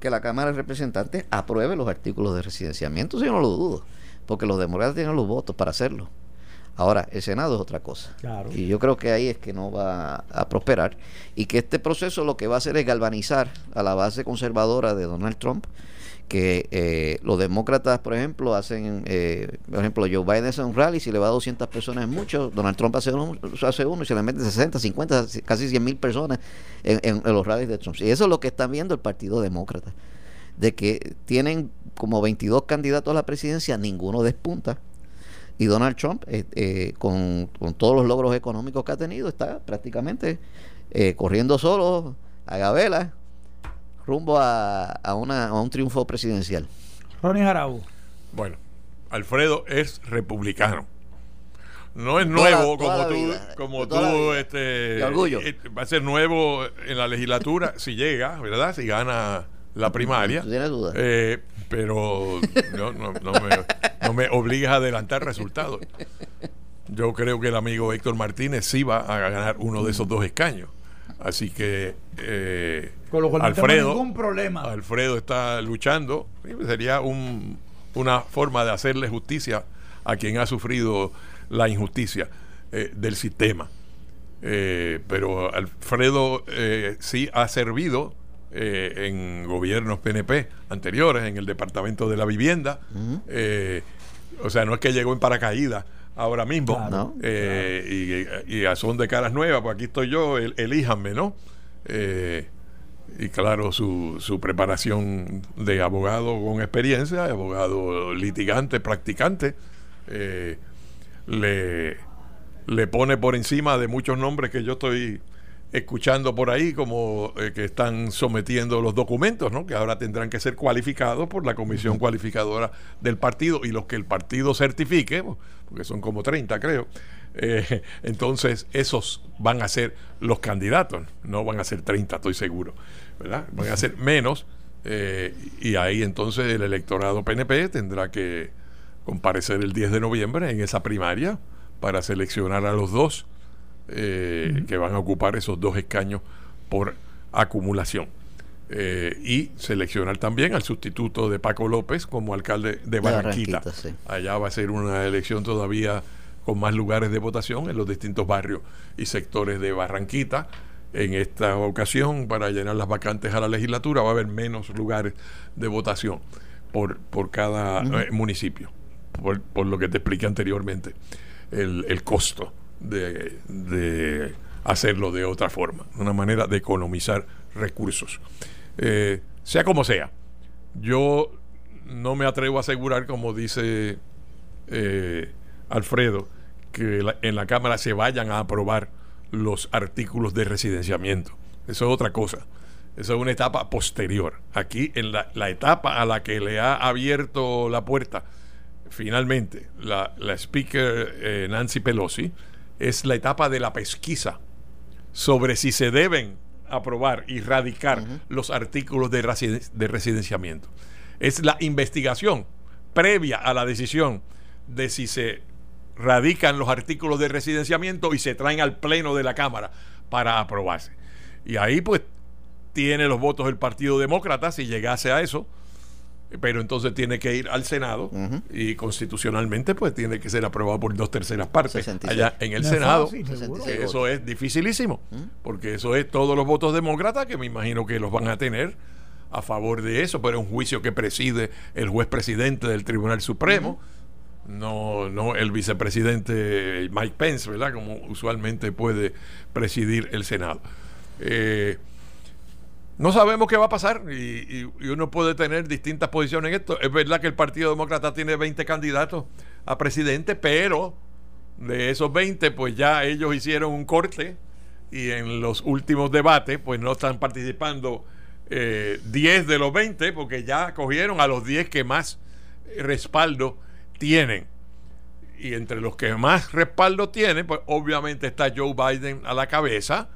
que la Cámara de Representantes apruebe los artículos de residenciamiento, yo no lo dudo, porque los demócratas tienen los votos para hacerlo. Ahora, el Senado es otra cosa. Claro. Y yo creo que ahí es que no va a prosperar y que este proceso lo que va a hacer es galvanizar a la base conservadora de Donald Trump, que eh, los demócratas, por ejemplo, hacen, eh, por ejemplo, Joe Biden hace un rally, si le va a 200 personas es mucho, Donald Trump hace uno, hace uno y se le meten 60, 50, casi 100 mil personas en, en- en los rallies de Trump. Y eso es lo que están viendo el Partido Demócrata, de que tienen como 22 candidatos a la presidencia, ninguno despunta. Y Donald Trump, eh, eh, con, con todos los logros económicos que ha tenido, está prácticamente eh, corriendo solo a Gabela rumbo a, a, una, a un triunfo presidencial. Ronnie Jarabo. Bueno, Alfredo es republicano. No es nuevo toda como tú, vida, como tú, este, De orgullo. eh, va a ser nuevo en la legislatura si llega, ¿verdad? Si gana la primaria. ¿Tú tienes duda? Eh, pero no, no, no me, no me obligas a adelantar resultados. Yo creo que el amigo Héctor Martínez sí va a ganar uno de esos dos escaños. Así que eh, Con lo cual no tengo Alfredo, ningún problema. Alfredo está luchando. Sería un- una forma de hacerle justicia a quien ha sufrido la injusticia eh, del sistema. Eh, pero Alfredo eh, sí ha servido eh, en gobiernos PNP anteriores, en el Departamento de la Vivienda. Eh, o sea, no es que llegó en paracaídas ahora mismo. Claro. Eh, y, y a son de caras nuevas, pues aquí estoy yo, el, elíjanme, ¿no? Eh, y claro, su, su preparación de abogado con experiencia, abogado litigante, practicante, eh, le, le pone por encima de muchos nombres que yo estoy escuchando por ahí, como eh, que están sometiendo los documentos, ¿no? que ahora tendrán que ser cualificados por la comisión cualificadora del partido y los que el partido certifique, porque son como 30 creo, eh, entonces esos van a ser los candidatos, no van a ser 30, estoy seguro, ¿verdad? Van a ser menos eh, y ahí entonces el electorado PNP tendrá que comparecer el 10 de noviembre en esa primaria para seleccionar a los dos eh, que van a ocupar esos dos escaños por acumulación. Eh, y seleccionar también al sustituto de Paco López como alcalde de Barranquita. Barranquita, sí. Allá va a ser una elección todavía con más lugares de votación en los distintos barrios y sectores de Barranquita. En esta ocasión, para llenar las vacantes a la legislatura, va a haber menos lugares de votación por, por cada eh, municipio, por, por lo que te expliqué anteriormente, el, el costo de, de hacerlo de otra forma, una manera de economizar recursos. Eh, sea como sea, yo no me atrevo a asegurar, como dice eh, Alfredo, que en la Cámara se vayan a aprobar los artículos de residenciamiento. Eso es otra cosa. Eso es una etapa posterior. Aquí, en la, la etapa a la que le ha abierto la puerta, finalmente, la, la speaker eh, Nancy Pelosi, es la etapa de la pesquisa sobre si se deben aprobar y radicar los artículos de, residen- de residenciamiento. Es la investigación previa a la decisión de si se radican los artículos de residenciamiento y se traen al pleno de la Cámara para aprobarse. Y ahí pues tiene los votos del Partido Demócrata si llegase a eso pero entonces tiene que ir al Senado y constitucionalmente pues tiene que ser aprobado por dos terceras partes 66. allá en el No es Senado. eso es dificilísimo, porque eso es todos los votos demócratas que me imagino que los van a tener a favor de eso, pero es un juicio que preside el juez presidente del Tribunal Supremo, no, no el vicepresidente Mike Pence, ¿verdad? Como usualmente puede presidir el Senado. Eh, no sabemos qué va a pasar y, uno puede tener distintas posiciones en esto. Es verdad que el Partido Demócrata tiene 20 candidatos a presidente, pero de esos 20, pues ya ellos hicieron un corte y en los últimos debates, pues no están participando eh, 10 de los 20, porque ya cogieron a los 10 que más respaldo tienen. Y entre los que más respaldo tienen, pues obviamente está Joe Biden a la cabeza,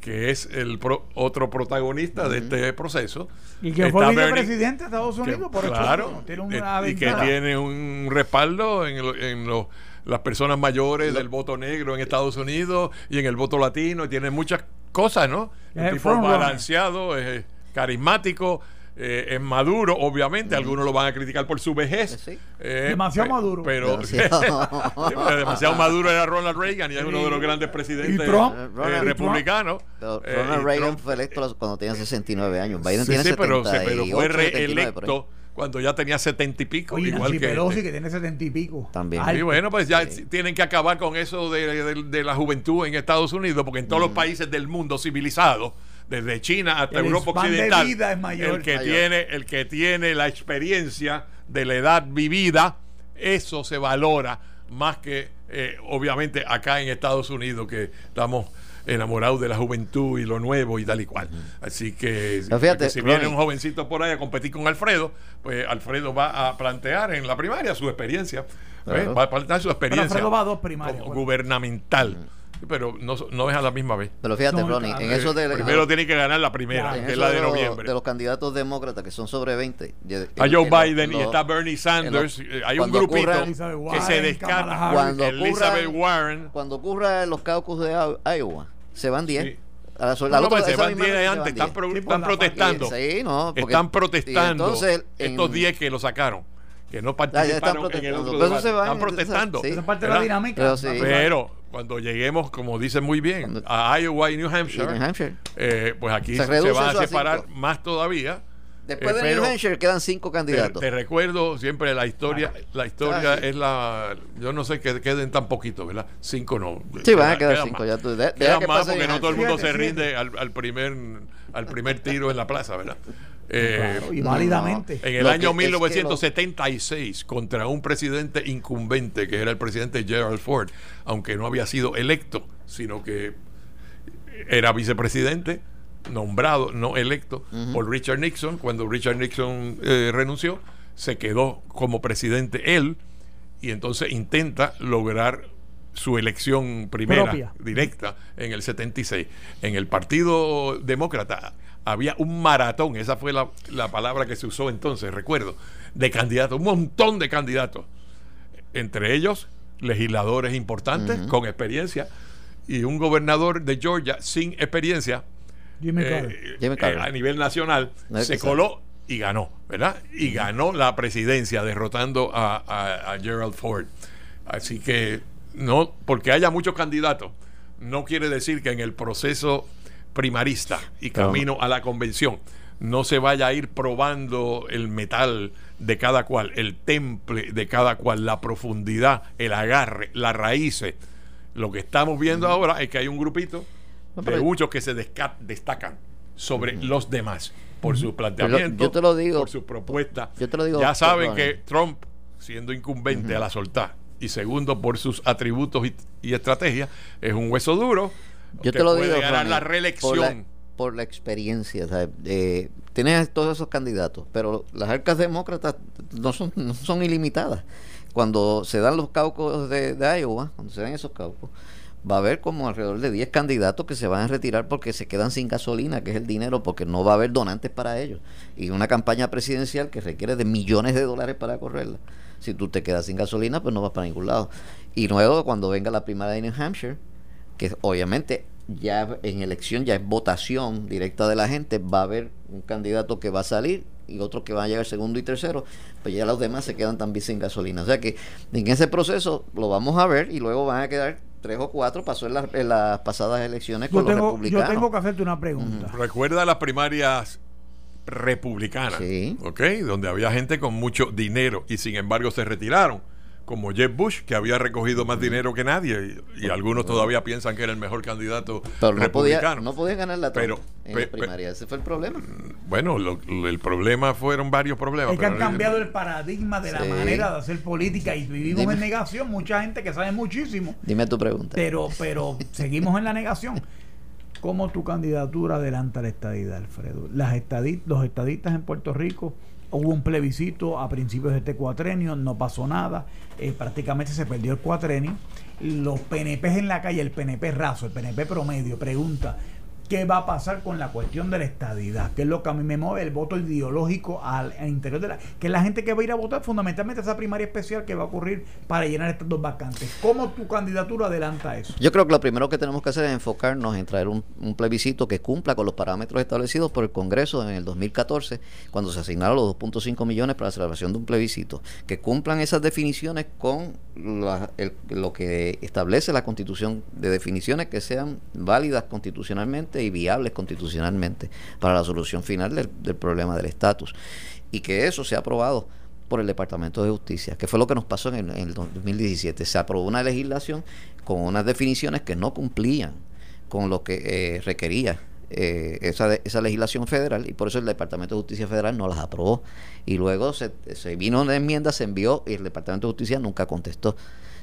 que es el pro- otro protagonista de este proceso. Y que fue vicepresidente de Estados que- Unidos, por claro. Tiene eh, una y que tiene un respaldo en, lo- en los- las personas mayores del voto negro en Estados Unidos y en el voto latino, y tiene muchas cosas, ¿no? Un Es tipo balanceado, es carismático, eh, es maduro, obviamente, algunos lo van a criticar por su vejez. Sí. eh, Demasiado pe- maduro. Pero, Demasiado. Pero maduro era Ronald Reagan y es uno de los grandes presidentes eh, Ronald- republicanos. Pero Eh, Ronald Reagan Trump- fue electo cuando tenía 69 años. Biden Sí, tiene sí, pero, 78, pero fue 79 por ahí. reelecto cuando ya tenía setenta y pico, Oye, igual Nancy que Pelosi, este. que tiene setenta y pico. También. Y bueno, pues ya Sí. tienen que acabar con eso de, de- de la juventud en Estados Unidos, porque en todos Mm. los países del mundo civilizado, desde China hasta El Europa de Occidental, vida es mayor. el que Mayor. tiene el que tiene la experiencia de la edad vivida, eso se valora más que eh, obviamente acá en Estados Unidos que estamos enamorados de la juventud y lo nuevo y tal y cual. Así que, Pero fíjate, si viene Ronnie. un jovencito por ahí a competir con Alfredo, pues Alfredo va a plantear en la primaria su experiencia. Va a plantear su experiencia Alfredo va a dos primarias, como bueno. Pero no, no es a la misma vez. Pero fíjate, No, Ronnie, en eso de, Primero tiene que ganar la primera, Ya, que es la de de los- noviembre. de los candidatos demócratas que son sobre 20. de- a en- Joe en los- Biden y está Bernie Sanders. los- eh, hay un grupito ocurra- Elizabeth que se descarta. Cuando Elizabeth Warren. Cuando ocurra los caucus de Iowa, se van 10. Sí. A la, No, no, pues se van misma 10 noche se antes, están, 10. pro- están la protestando. Sí, no, porque- están y protestando entonces, en- estos 10 que lo sacaron, que no Ah, participaron en el protestando. otro Pero se van, Están protestando. sí. Esa es parte de la dinámica. Pero sí. Pero cuando lleguemos, como dicen muy bien, Cuando- a Iowa y New y Hampshire, New Hampshire. eh, pues aquí Se se, van a separar más todavía. Después Eh, de New Hampshire quedan cinco candidatos. te recuerdo siempre la historia, la historia es la, yo no sé que queden tan poquitos, ¿verdad? Cinco no. Sí, van a Queda- quedar cinco, más. ya tú- de- deja Quedan que más porque no todo el mundo se rinde al, al primer al primer tiro en la plaza, ¿verdad? Eh, Claro, y válidamente. en el Lo año que es que 1976, contra un presidente incumbente, que era el presidente Gerald Ford, aunque no había sido electo, sino que era vicepresidente, nombrado, no electo, por Richard Nixon. Cuando Richard Nixon eh, renunció, se quedó como presidente él y entonces intenta lograr su elección primera Propia. directa en el 76. En el Partido Demócrata había un maratón, esa fue la, la palabra que se usó entonces, recuerdo, de candidatos, un montón de candidatos, entre ellos legisladores importantes con experiencia y un gobernador de Georgia sin experiencia Jimmy eh. Jimmy eh, a nivel nacional No se coló y ganó, ¿verdad? Y ganó la presidencia derrotando a, a- a Gerald Ford. Así que no, porque haya muchos candidatos, no quiere decir que en el proceso primarista y camino a la convención no se vaya a ir probando el metal de cada cual, el temple de cada cual, la profundidad, el agarre, las raíces. Lo que estamos viendo ahora es que hay un grupito No, de muchos que se destacan sobre los demás por sus planteamientos, yo te lo digo. por sus propuestas. Yo te lo digo, ya saben que Trump, siendo incumbente a la soltar, y segundo por sus atributos y, y estrategias, es un hueso duro. Yo que te lo puede digo, ganar Ronnie, la Por reelección. la, por la experiencia. ¿sabes? Eh, tienes todos esos candidatos, pero las arcas demócratas no son, no son ilimitadas. Cuando se dan los caucus de, de Iowa, cuando se dan esos caucus, va a haber como alrededor de 10 candidatos que se van a retirar porque se quedan sin gasolina, que es el dinero, porque no va a haber donantes para ellos. Y una campaña presidencial que requiere de millones de dólares para correrla. Si tú te quedas sin gasolina, pues no vas para ningún lado. Y luego, cuando venga la primaria de New Hampshire, que obviamente ya en elección ya es votación directa de la gente, va a haber un candidato que va a salir y otros que van a llegar segundo y tercero, pues ya los demás se quedan también sin gasolina. O sea que en ese proceso lo vamos a ver y luego van a quedar tres o cuatro, pasó en, las- en las pasadas elecciones Yo con los tengo, yo republicanos. tengo que hacerte una pregunta. Recuerda las primarias republicanas, Sí. ¿ok? Donde había gente con mucho dinero y sin embargo se retiraron, como Jeb Bush, que había recogido más dinero que nadie y, y algunos todavía piensan que era el mejor candidato Pero no podía, republicano. no podía ganar la Pero- en pe- la primaria, ese fue el problema. Bueno, lo- lo- el problema fueron varios problemas. Es que han cambiado el paradigma de la manera de hacer política y vivimos Dime. en negación. Mucha gente que sabe muchísimo, Dime tu pregunta. pero, pero seguimos en la negación. ¿Cómo tu candidatura adelanta la estadidad, Alfredo? Las estadi- los estadistas en Puerto Rico, hubo un plebiscito a principios de este cuatrenio, no pasó nada, eh, prácticamente se perdió el cuatrenio. Los PNP en la calle, el PNP raso, el PNP promedio, pregunta, ¿qué va a pasar con la cuestión de la estadidad? ¿Qué es lo que a mí me mueve el voto ideológico al, interior de la... que es la gente que va a ir a votar fundamentalmente esa primaria especial que va a ocurrir para llenar estas dos vacantes. ¿Cómo tu candidatura adelanta eso? Yo creo que lo primero que tenemos que hacer es enfocarnos en traer un, un plebiscito que cumpla con los parámetros establecidos por el Congreso en el 2014, cuando se asignaron los 2.5 millones para la celebración de un plebiscito, que cumplan esas definiciones con la- el- lo que establece la Constitución, de definiciones que sean válidas constitucionalmente y viables constitucionalmente para la solución final del, problema del estatus. Y que eso sea aprobado por el Departamento de Justicia, que fue lo que nos pasó en el, en el 2017. Se aprobó una legislación con unas definiciones que no cumplían con lo que eh, requería eh, esa, esa legislación federal y por eso el Departamento de Justicia Federal no las aprobó. Y luego se, se vino una enmienda, se envió y el Departamento de Justicia nunca contestó.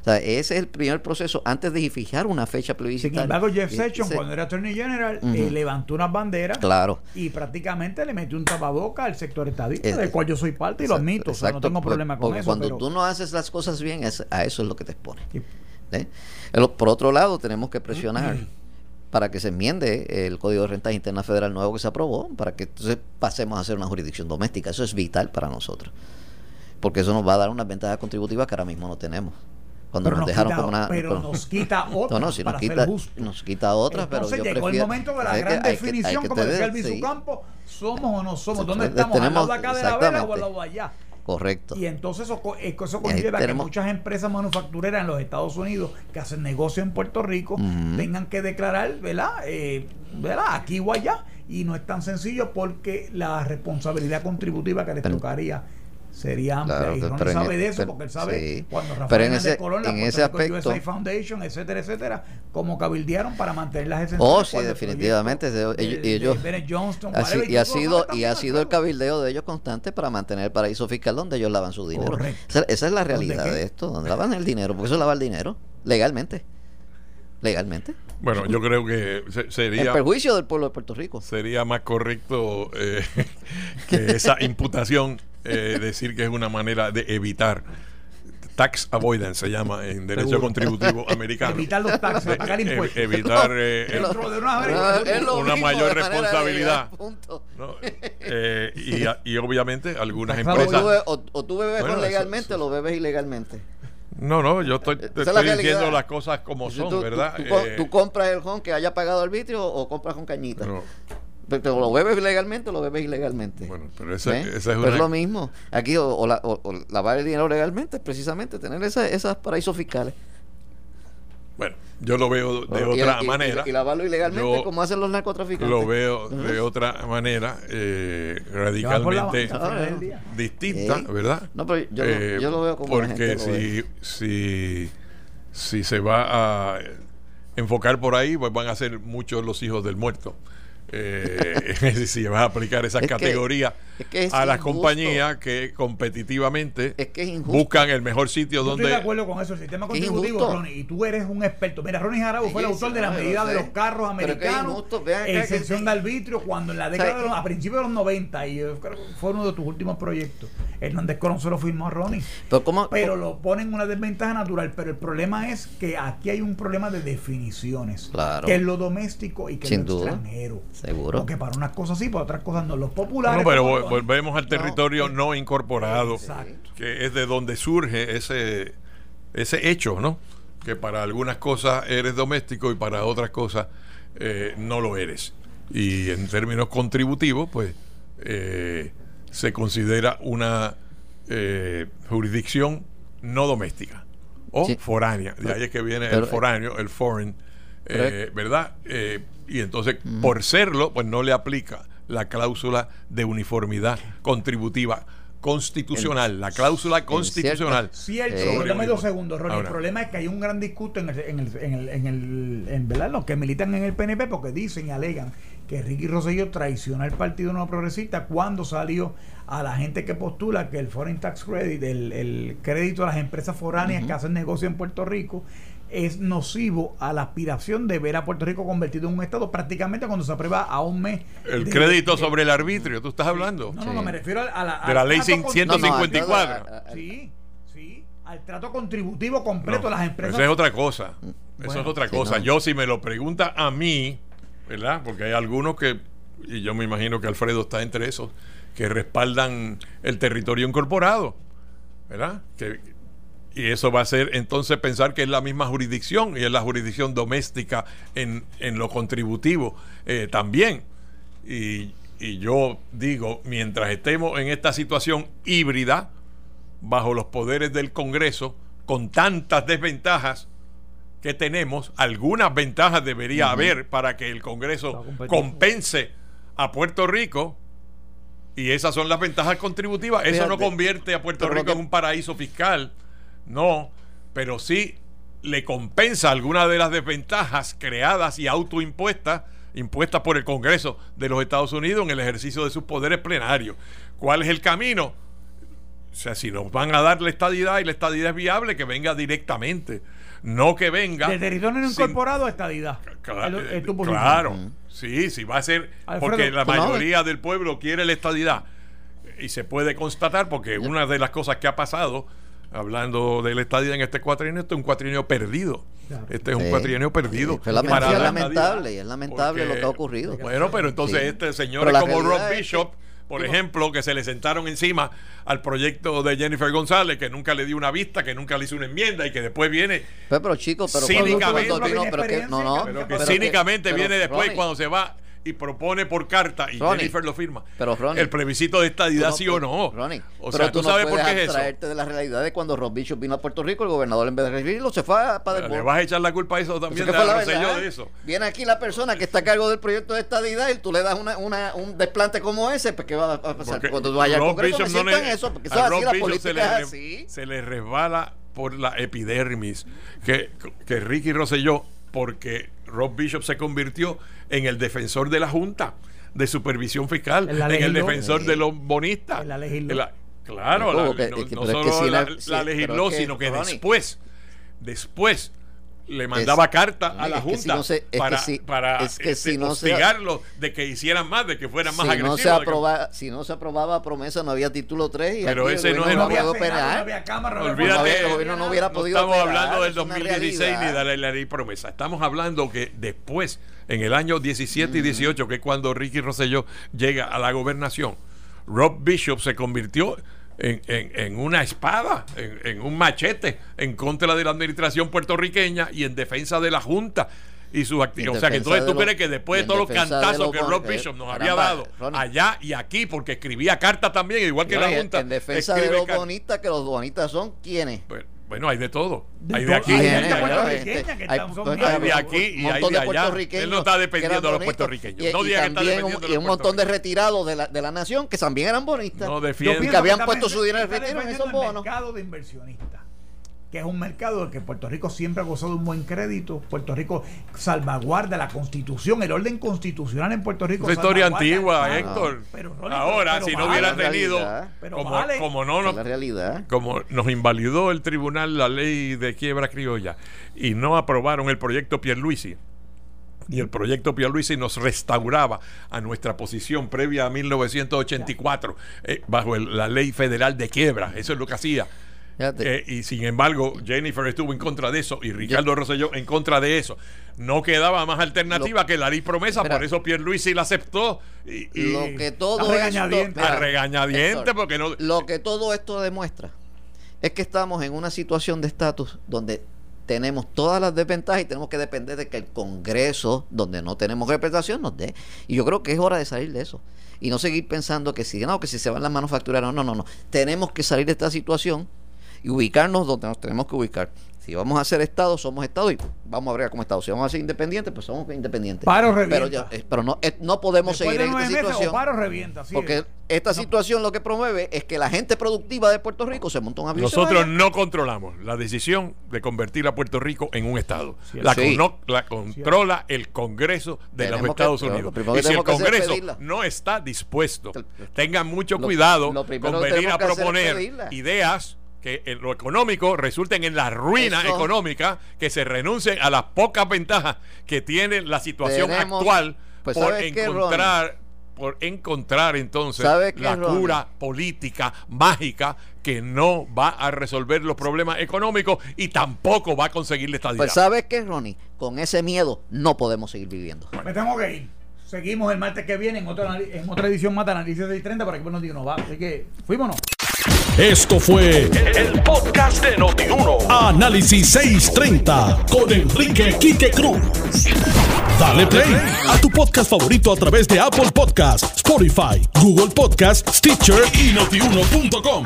O sea, ese es el primer proceso antes de fijar una fecha Sin plebiscitaria. embargo, Jeff Sessions, se- cuando era Attorney General, eh, levantó unas banderas Claro. y prácticamente le metió un tapaboca al sector estadista, del cual yo soy parte y lo Exacto, admito. O sea, no tengo problema con porque eso. Cuando pero- tú no haces las cosas bien, es- a eso es lo que te expone. Sí. ¿eh? Por otro lado, tenemos que presionar para que se enmiende el Código de Rentas Internas Federal nuevo que se aprobó, para que entonces pasemos a ser una jurisdicción doméstica. Eso es vital para nosotros. Porque eso nos va a dar unas ventajas contributivas que ahora mismo no tenemos. Cuando pero nos nos dejaron quita, como una. pero nos quita otra no, no, si para nos quita, nos quita otras, Entonces pero yo llegó prefiero- el momento de la que- gran que- definición, que como decía el tener- sí, Campo, ¿somos o no somos? ¿Dónde estamos? ¿Al lado tenemos- de acá de la vela o al lado de allá? Correcto. Y entonces eso, eh, eso conlleva que tenemos- muchas empresas manufactureras en los Estados Unidos que hacen negocio en Puerto Rico tengan que declarar, ¿verdad? Eh, ¿verdad? Aquí o allá. Y no es tan sencillo porque la responsabilidad contributiva que les Pero- tocaría sería amplia. Claro, y en sabe de eso pero- porque él sabe sí. cuando Rafael Pero en ese- Colón, la en ese aspecto- USA Foundation, etcétera, etcétera, como cabildearon para mantener las exenciones. Oh, sí, el definitivamente. de- de- de ellos- Johnston, Así- whatever, y ha sido y ha sido el cabildeo de ellos constante para mantener el paraíso fiscal donde ellos lavan su dinero. Correcto. Esa, esa es la ¿Dónde realidad de esto, donde lavan el dinero, porque eso es lavar dinero legalmente. Legalmente. Bueno, yo creo que sería, perjuicio del pueblo de Puerto Rico. sería más correcto eh, que esa imputación eh, decir que es una manera de evitar. Tax avoidance se llama en derecho Seguro. contributivo americano. Evitar los taxes, pagar Eh, impuestos. evitar eh, de una- Ah, una mayor de responsabilidad. legal, punto. ¿no? Eh, y, obviamente algunas empresas. o- o tú bebes Bueno, legalmente eso- o lo bebes ilegalmente. No, no, yo estoy, te la diciendo las cosas como son, tú, ¿verdad? Tú, Eh, tú compras el ron que haya pagado arbitrio o compras con cañita. no, Pero lo bebes legalmente o lo bebes ilegalmente. bueno, pero esa, ¿Eh? esa es Pero una. lo mismo. Aquí o, o la- o- o lavar el dinero legalmente es precisamente tener esa- esas paraísos fiscales. Bueno, yo lo veo de otra y- y- manera. Y, lavarlo ilegalmente Yo como hacen los narcotraficantes. Lo veo de otra manera, eh, la radicalmente distinta. ¿verdad? No, pero yo, lo- Eh, yo lo veo como porque gente lo ve. si, si, si se va a enfocar por ahí, pues van a ser muchos los hijos del muerto. Eh, si vas a aplicar esas Es que- categorías es que es a las compañías que competitivamente Es que es injusto. buscan el mejor sitio Yo donde estoy de acuerdo con eso. El sistema contributivo. Ronnie, y tú eres un experto. Mira, Ronnie Jarabo fue el autor de la no, yo medida lo de los carros americanos, exención de arbitrio, cuando en la década, de los- a principios de los 90, y yo creo que fue uno de tus últimos proyectos, Hernández Colón se lo firmó a Ronnie. Pero, ¿cómo- Pero lo ponen en una desventaja natural. Pero el problema es que aquí hay un problema de definiciones. Claro. Que es lo doméstico y que Sin es lo duda. extranjero. Seguro. Porque para unas cosas sí, para otras cosas no. Los populares. No, pero volvemos al territorio no, incorporado, Exacto. que es de donde surge ese, ese hecho, ¿no? Que para algunas cosas eres doméstico y para otras cosas eh, no lo eres. Y en términos contributivos, pues eh, se considera una eh, jurisdicción no doméstica o Sí. foránea. De ahí es que viene pero- el foráneo, el foreign, eh, ¿verdad? Eh, y entonces, por serlo, pues no le aplica la cláusula de uniformidad contributiva constitucional, la cláusula constitucional. Cierto, Eh, pero dame dos segundos, Ronnie. Ahora. El problema es que hay un gran discuto en el, en el, en el, en el- en, ¿verdad? los que militan en el PNP porque dicen y alegan que Ricky Rosselló traiciona al Partido Nuevo Progresista cuando salió a la gente que postula que el Foreign Tax Credit, el, el crédito a las empresas foráneas que hacen negocio en Puerto Rico, es nocivo a la aspiración de ver a Puerto Rico convertido en un Estado prácticamente cuando se aprueba a un mes. El de- crédito de- sobre el arbitrio, ¿tú estás hablando? No, no, no, me refiero a, a la, De la ley trato con- 154. No, no, a- a- a- Sí, sí, al trato contributivo completo No, de las empresas. Esa es otra cosa. Eso Bueno, es otra cosa. no. Yo, si me lo pregunta a mí, ¿verdad? Porque hay algunos que, y yo me imagino que Alfredo está entre esos, que respaldan el territorio incorporado, ¿verdad? Que, y eso va a ser entonces pensar que es la misma jurisdicción y es la jurisdicción doméstica en, en lo contributivo eh, también. Y, y yo digo, mientras estemos en esta situación híbrida, bajo los poderes del Congreso, con tantas desventajas que tenemos, algunas ventajas debería haber para que el Congreso compense a Puerto Rico. Y esas son las ventajas contributivas. Eso no convierte a Puerto Rico en un paraíso fiscal. No, pero sí le compensa algunas de las desventajas creadas y autoimpuestas, impuestas por el Congreso de los Estados Unidos en el ejercicio de sus poderes plenarios. ¿Cuál es el camino? O sea, si nos van a dar la estadidad y la estadidad es viable, que venga directamente. No que venga. de territorio no incorporado a estadidad. Claro, tu posición. claro. sí, sí, va a ser Alfredo, porque la no, mayoría del pueblo quiere la estadidad y se puede constatar porque una de las cosas que ha pasado hablando de la estadidad en este cuatrienio, este es un cuatrienio perdido. Este es un Sí. cuatrienio perdido. Sí, para es lamentable, y es lamentable Porque- lo que ha ocurrido. Bueno, pero entonces Sí. este la como Rob realidad es que- Bishop, por ejemplo, que se le sentaron encima al proyecto de Jennifer González, que nunca le dio una vista, que nunca le hizo una enmienda y que después viene Pero, pero chicos, pero Cínicamente. pero que, no, no, pero que pero cínicamente pero, viene después Ronnie, cuando se va y propone por carta y Ronnie, Jennifer lo firma. pero, Ronnie, el plebiscito de tú estadidad no sí o no. Ronnie, o sea, tú, no sabes por qué es eso. de la realidad de cuando Rob Bishop vino a Puerto Rico, el gobernador en vez de recibirlo se fue a para Le vas a echar la culpa a eso también de eso. Viene aquí la persona que está a cargo del proyecto de estadidad y tú le das una, una- un desplante como ese, pues ¿qué va a pasar? Porque Cuando tú vayas al Congreso Bishop no le- eso, porque a Rob así, la Bishop se le, es así. se le resbala por la epidermis que, que Ricky Rosselló, porque Rob Bishop se convirtió en el defensor de la Junta de Supervisión Fiscal, En el defensor de los bonistas. En la legisló. En la- claro, Pero la- no, que- no solo que si la, legisló, sino que después, después le mandaba carta a la es Junta no se- es que para, si- para es que este, si no de que hicieran más, de que fueran más si, agresivos. no se de que- aprobaba, si no se aprobaba promesa, no había título 3 y Pero aquí ese el no es no había pudo Senado, no había Cámara, no había Olvídate, el gobierno no hubiera no podido estamos operar, hablando del es una 2016 ni de la ley promesa. Estamos hablando que después, en el año 17 y 18, que es cuando Ricky Rosselló llega a la gobernación, Rob Bishop se convirtió en, en- en una espada, en, en un machete en contra de la administración puertorriqueña y en defensa de la Junta y sus actividades. O sea, que entonces tú crees que después de todos los cantazos los que Rob eh, Bishop nos había dado Ronnie. allá y aquí, porque escribía cartas también, igual que No, la Junta. En defensa de los bonistas, que los bonistas son quienes. Bueno, Bueno, hay de todo. De Hay de aquí, Hay hay gente puertorriqueña que Hay- están-. Hay de aquí y hay de de allá. puertorriqueños Él no está dependiendo de los puertorriqueños. Y, No y diga que está dependiendo y un montón de retirados de la, de la nación que también eran bonistas. No Yo defiende. pienso que habían puesto su dinero en retiro en esos bonos. mercado de inversionistas que es un mercado del que Puerto Rico siempre ha gozado de un buen crédito. Puerto Rico salvaguarda la constitución, el orden constitucional en Puerto Rico. Esa historia antigua, Ah, Héctor. pero, Ahora, pero si no la tenido. Pero como, vale. como no, Esa no es la realidad. como nos invalidó el tribunal la ley de quiebra criolla y no aprobaron el proyecto Pierluisi y el proyecto Pierluisi nos restauraba a nuestra posición previa a 1984 eh, bajo el- la ley federal de quiebra eso es lo que hacía. Eh, y sin embargo Jennifer estuvo en contra de eso y Ricardo Rosselló en contra de eso no quedaba más alternativa que la ley promesa Mira. por eso Pierluisi la aceptó y, y lo que todo a esto, regañadientes Héctor, porque no lo que todo esto demuestra es que estamos en una situación de estatus donde tenemos todas las desventajas y tenemos que depender de que el Congreso, donde no tenemos representación, nos dé. Y yo creo que es hora de salir de eso. Y no seguir pensando que si, no, que si se van las manufacturas, no, no, no, no. Tenemos que salir de esta situación y ubicarnos donde nos tenemos que ubicar. Si vamos a ser Estado, somos Estado y vamos a ver como Estado. Si vamos a ser independientes, pues somos independientes. Paro revienta. Pero, ya, eh, pero no, eh, no podemos Después seguir de en esta situación. paro revienta. Porque es. esta situación lo que promueve es que la gente productiva de Puerto Rico se monta un avión. Nosotros no controlamos la decisión de convertir a Puerto Rico en un Estado. la, Sí. cono- la controla el Congreso de Tenemos los Estados Unidos. Y si el Congreso no está dispuesto, tengan mucho lo- cuidado lo con venir a proponer ideas que en lo económico resulten en la ruina Eso. económica, que se renuncien a las pocas ventajas que tiene la situación Tenemos- actual pues, por ¿sabes qué, encontrar por encontrar entonces ¿Sabes qué, la Ronnie? cura política mágica que no va a resolver los problemas económicos y tampoco va a conseguir la estabilidad. Pues sabes qué, Ronnie, con ese miedo no podemos seguir viviendo. Me tengo que ir. Seguimos el martes que viene en otra, en otra edición más de Análisis 630 para que nos diga, nos va. Así que, fuímonos. Esto fue el podcast de Notiuno. Análisis 630 con Enrique Quique Cruz. Dale play a tu podcast favorito a través de Apple Podcasts, Spotify, Google Podcasts, Stitcher y notiuno.com.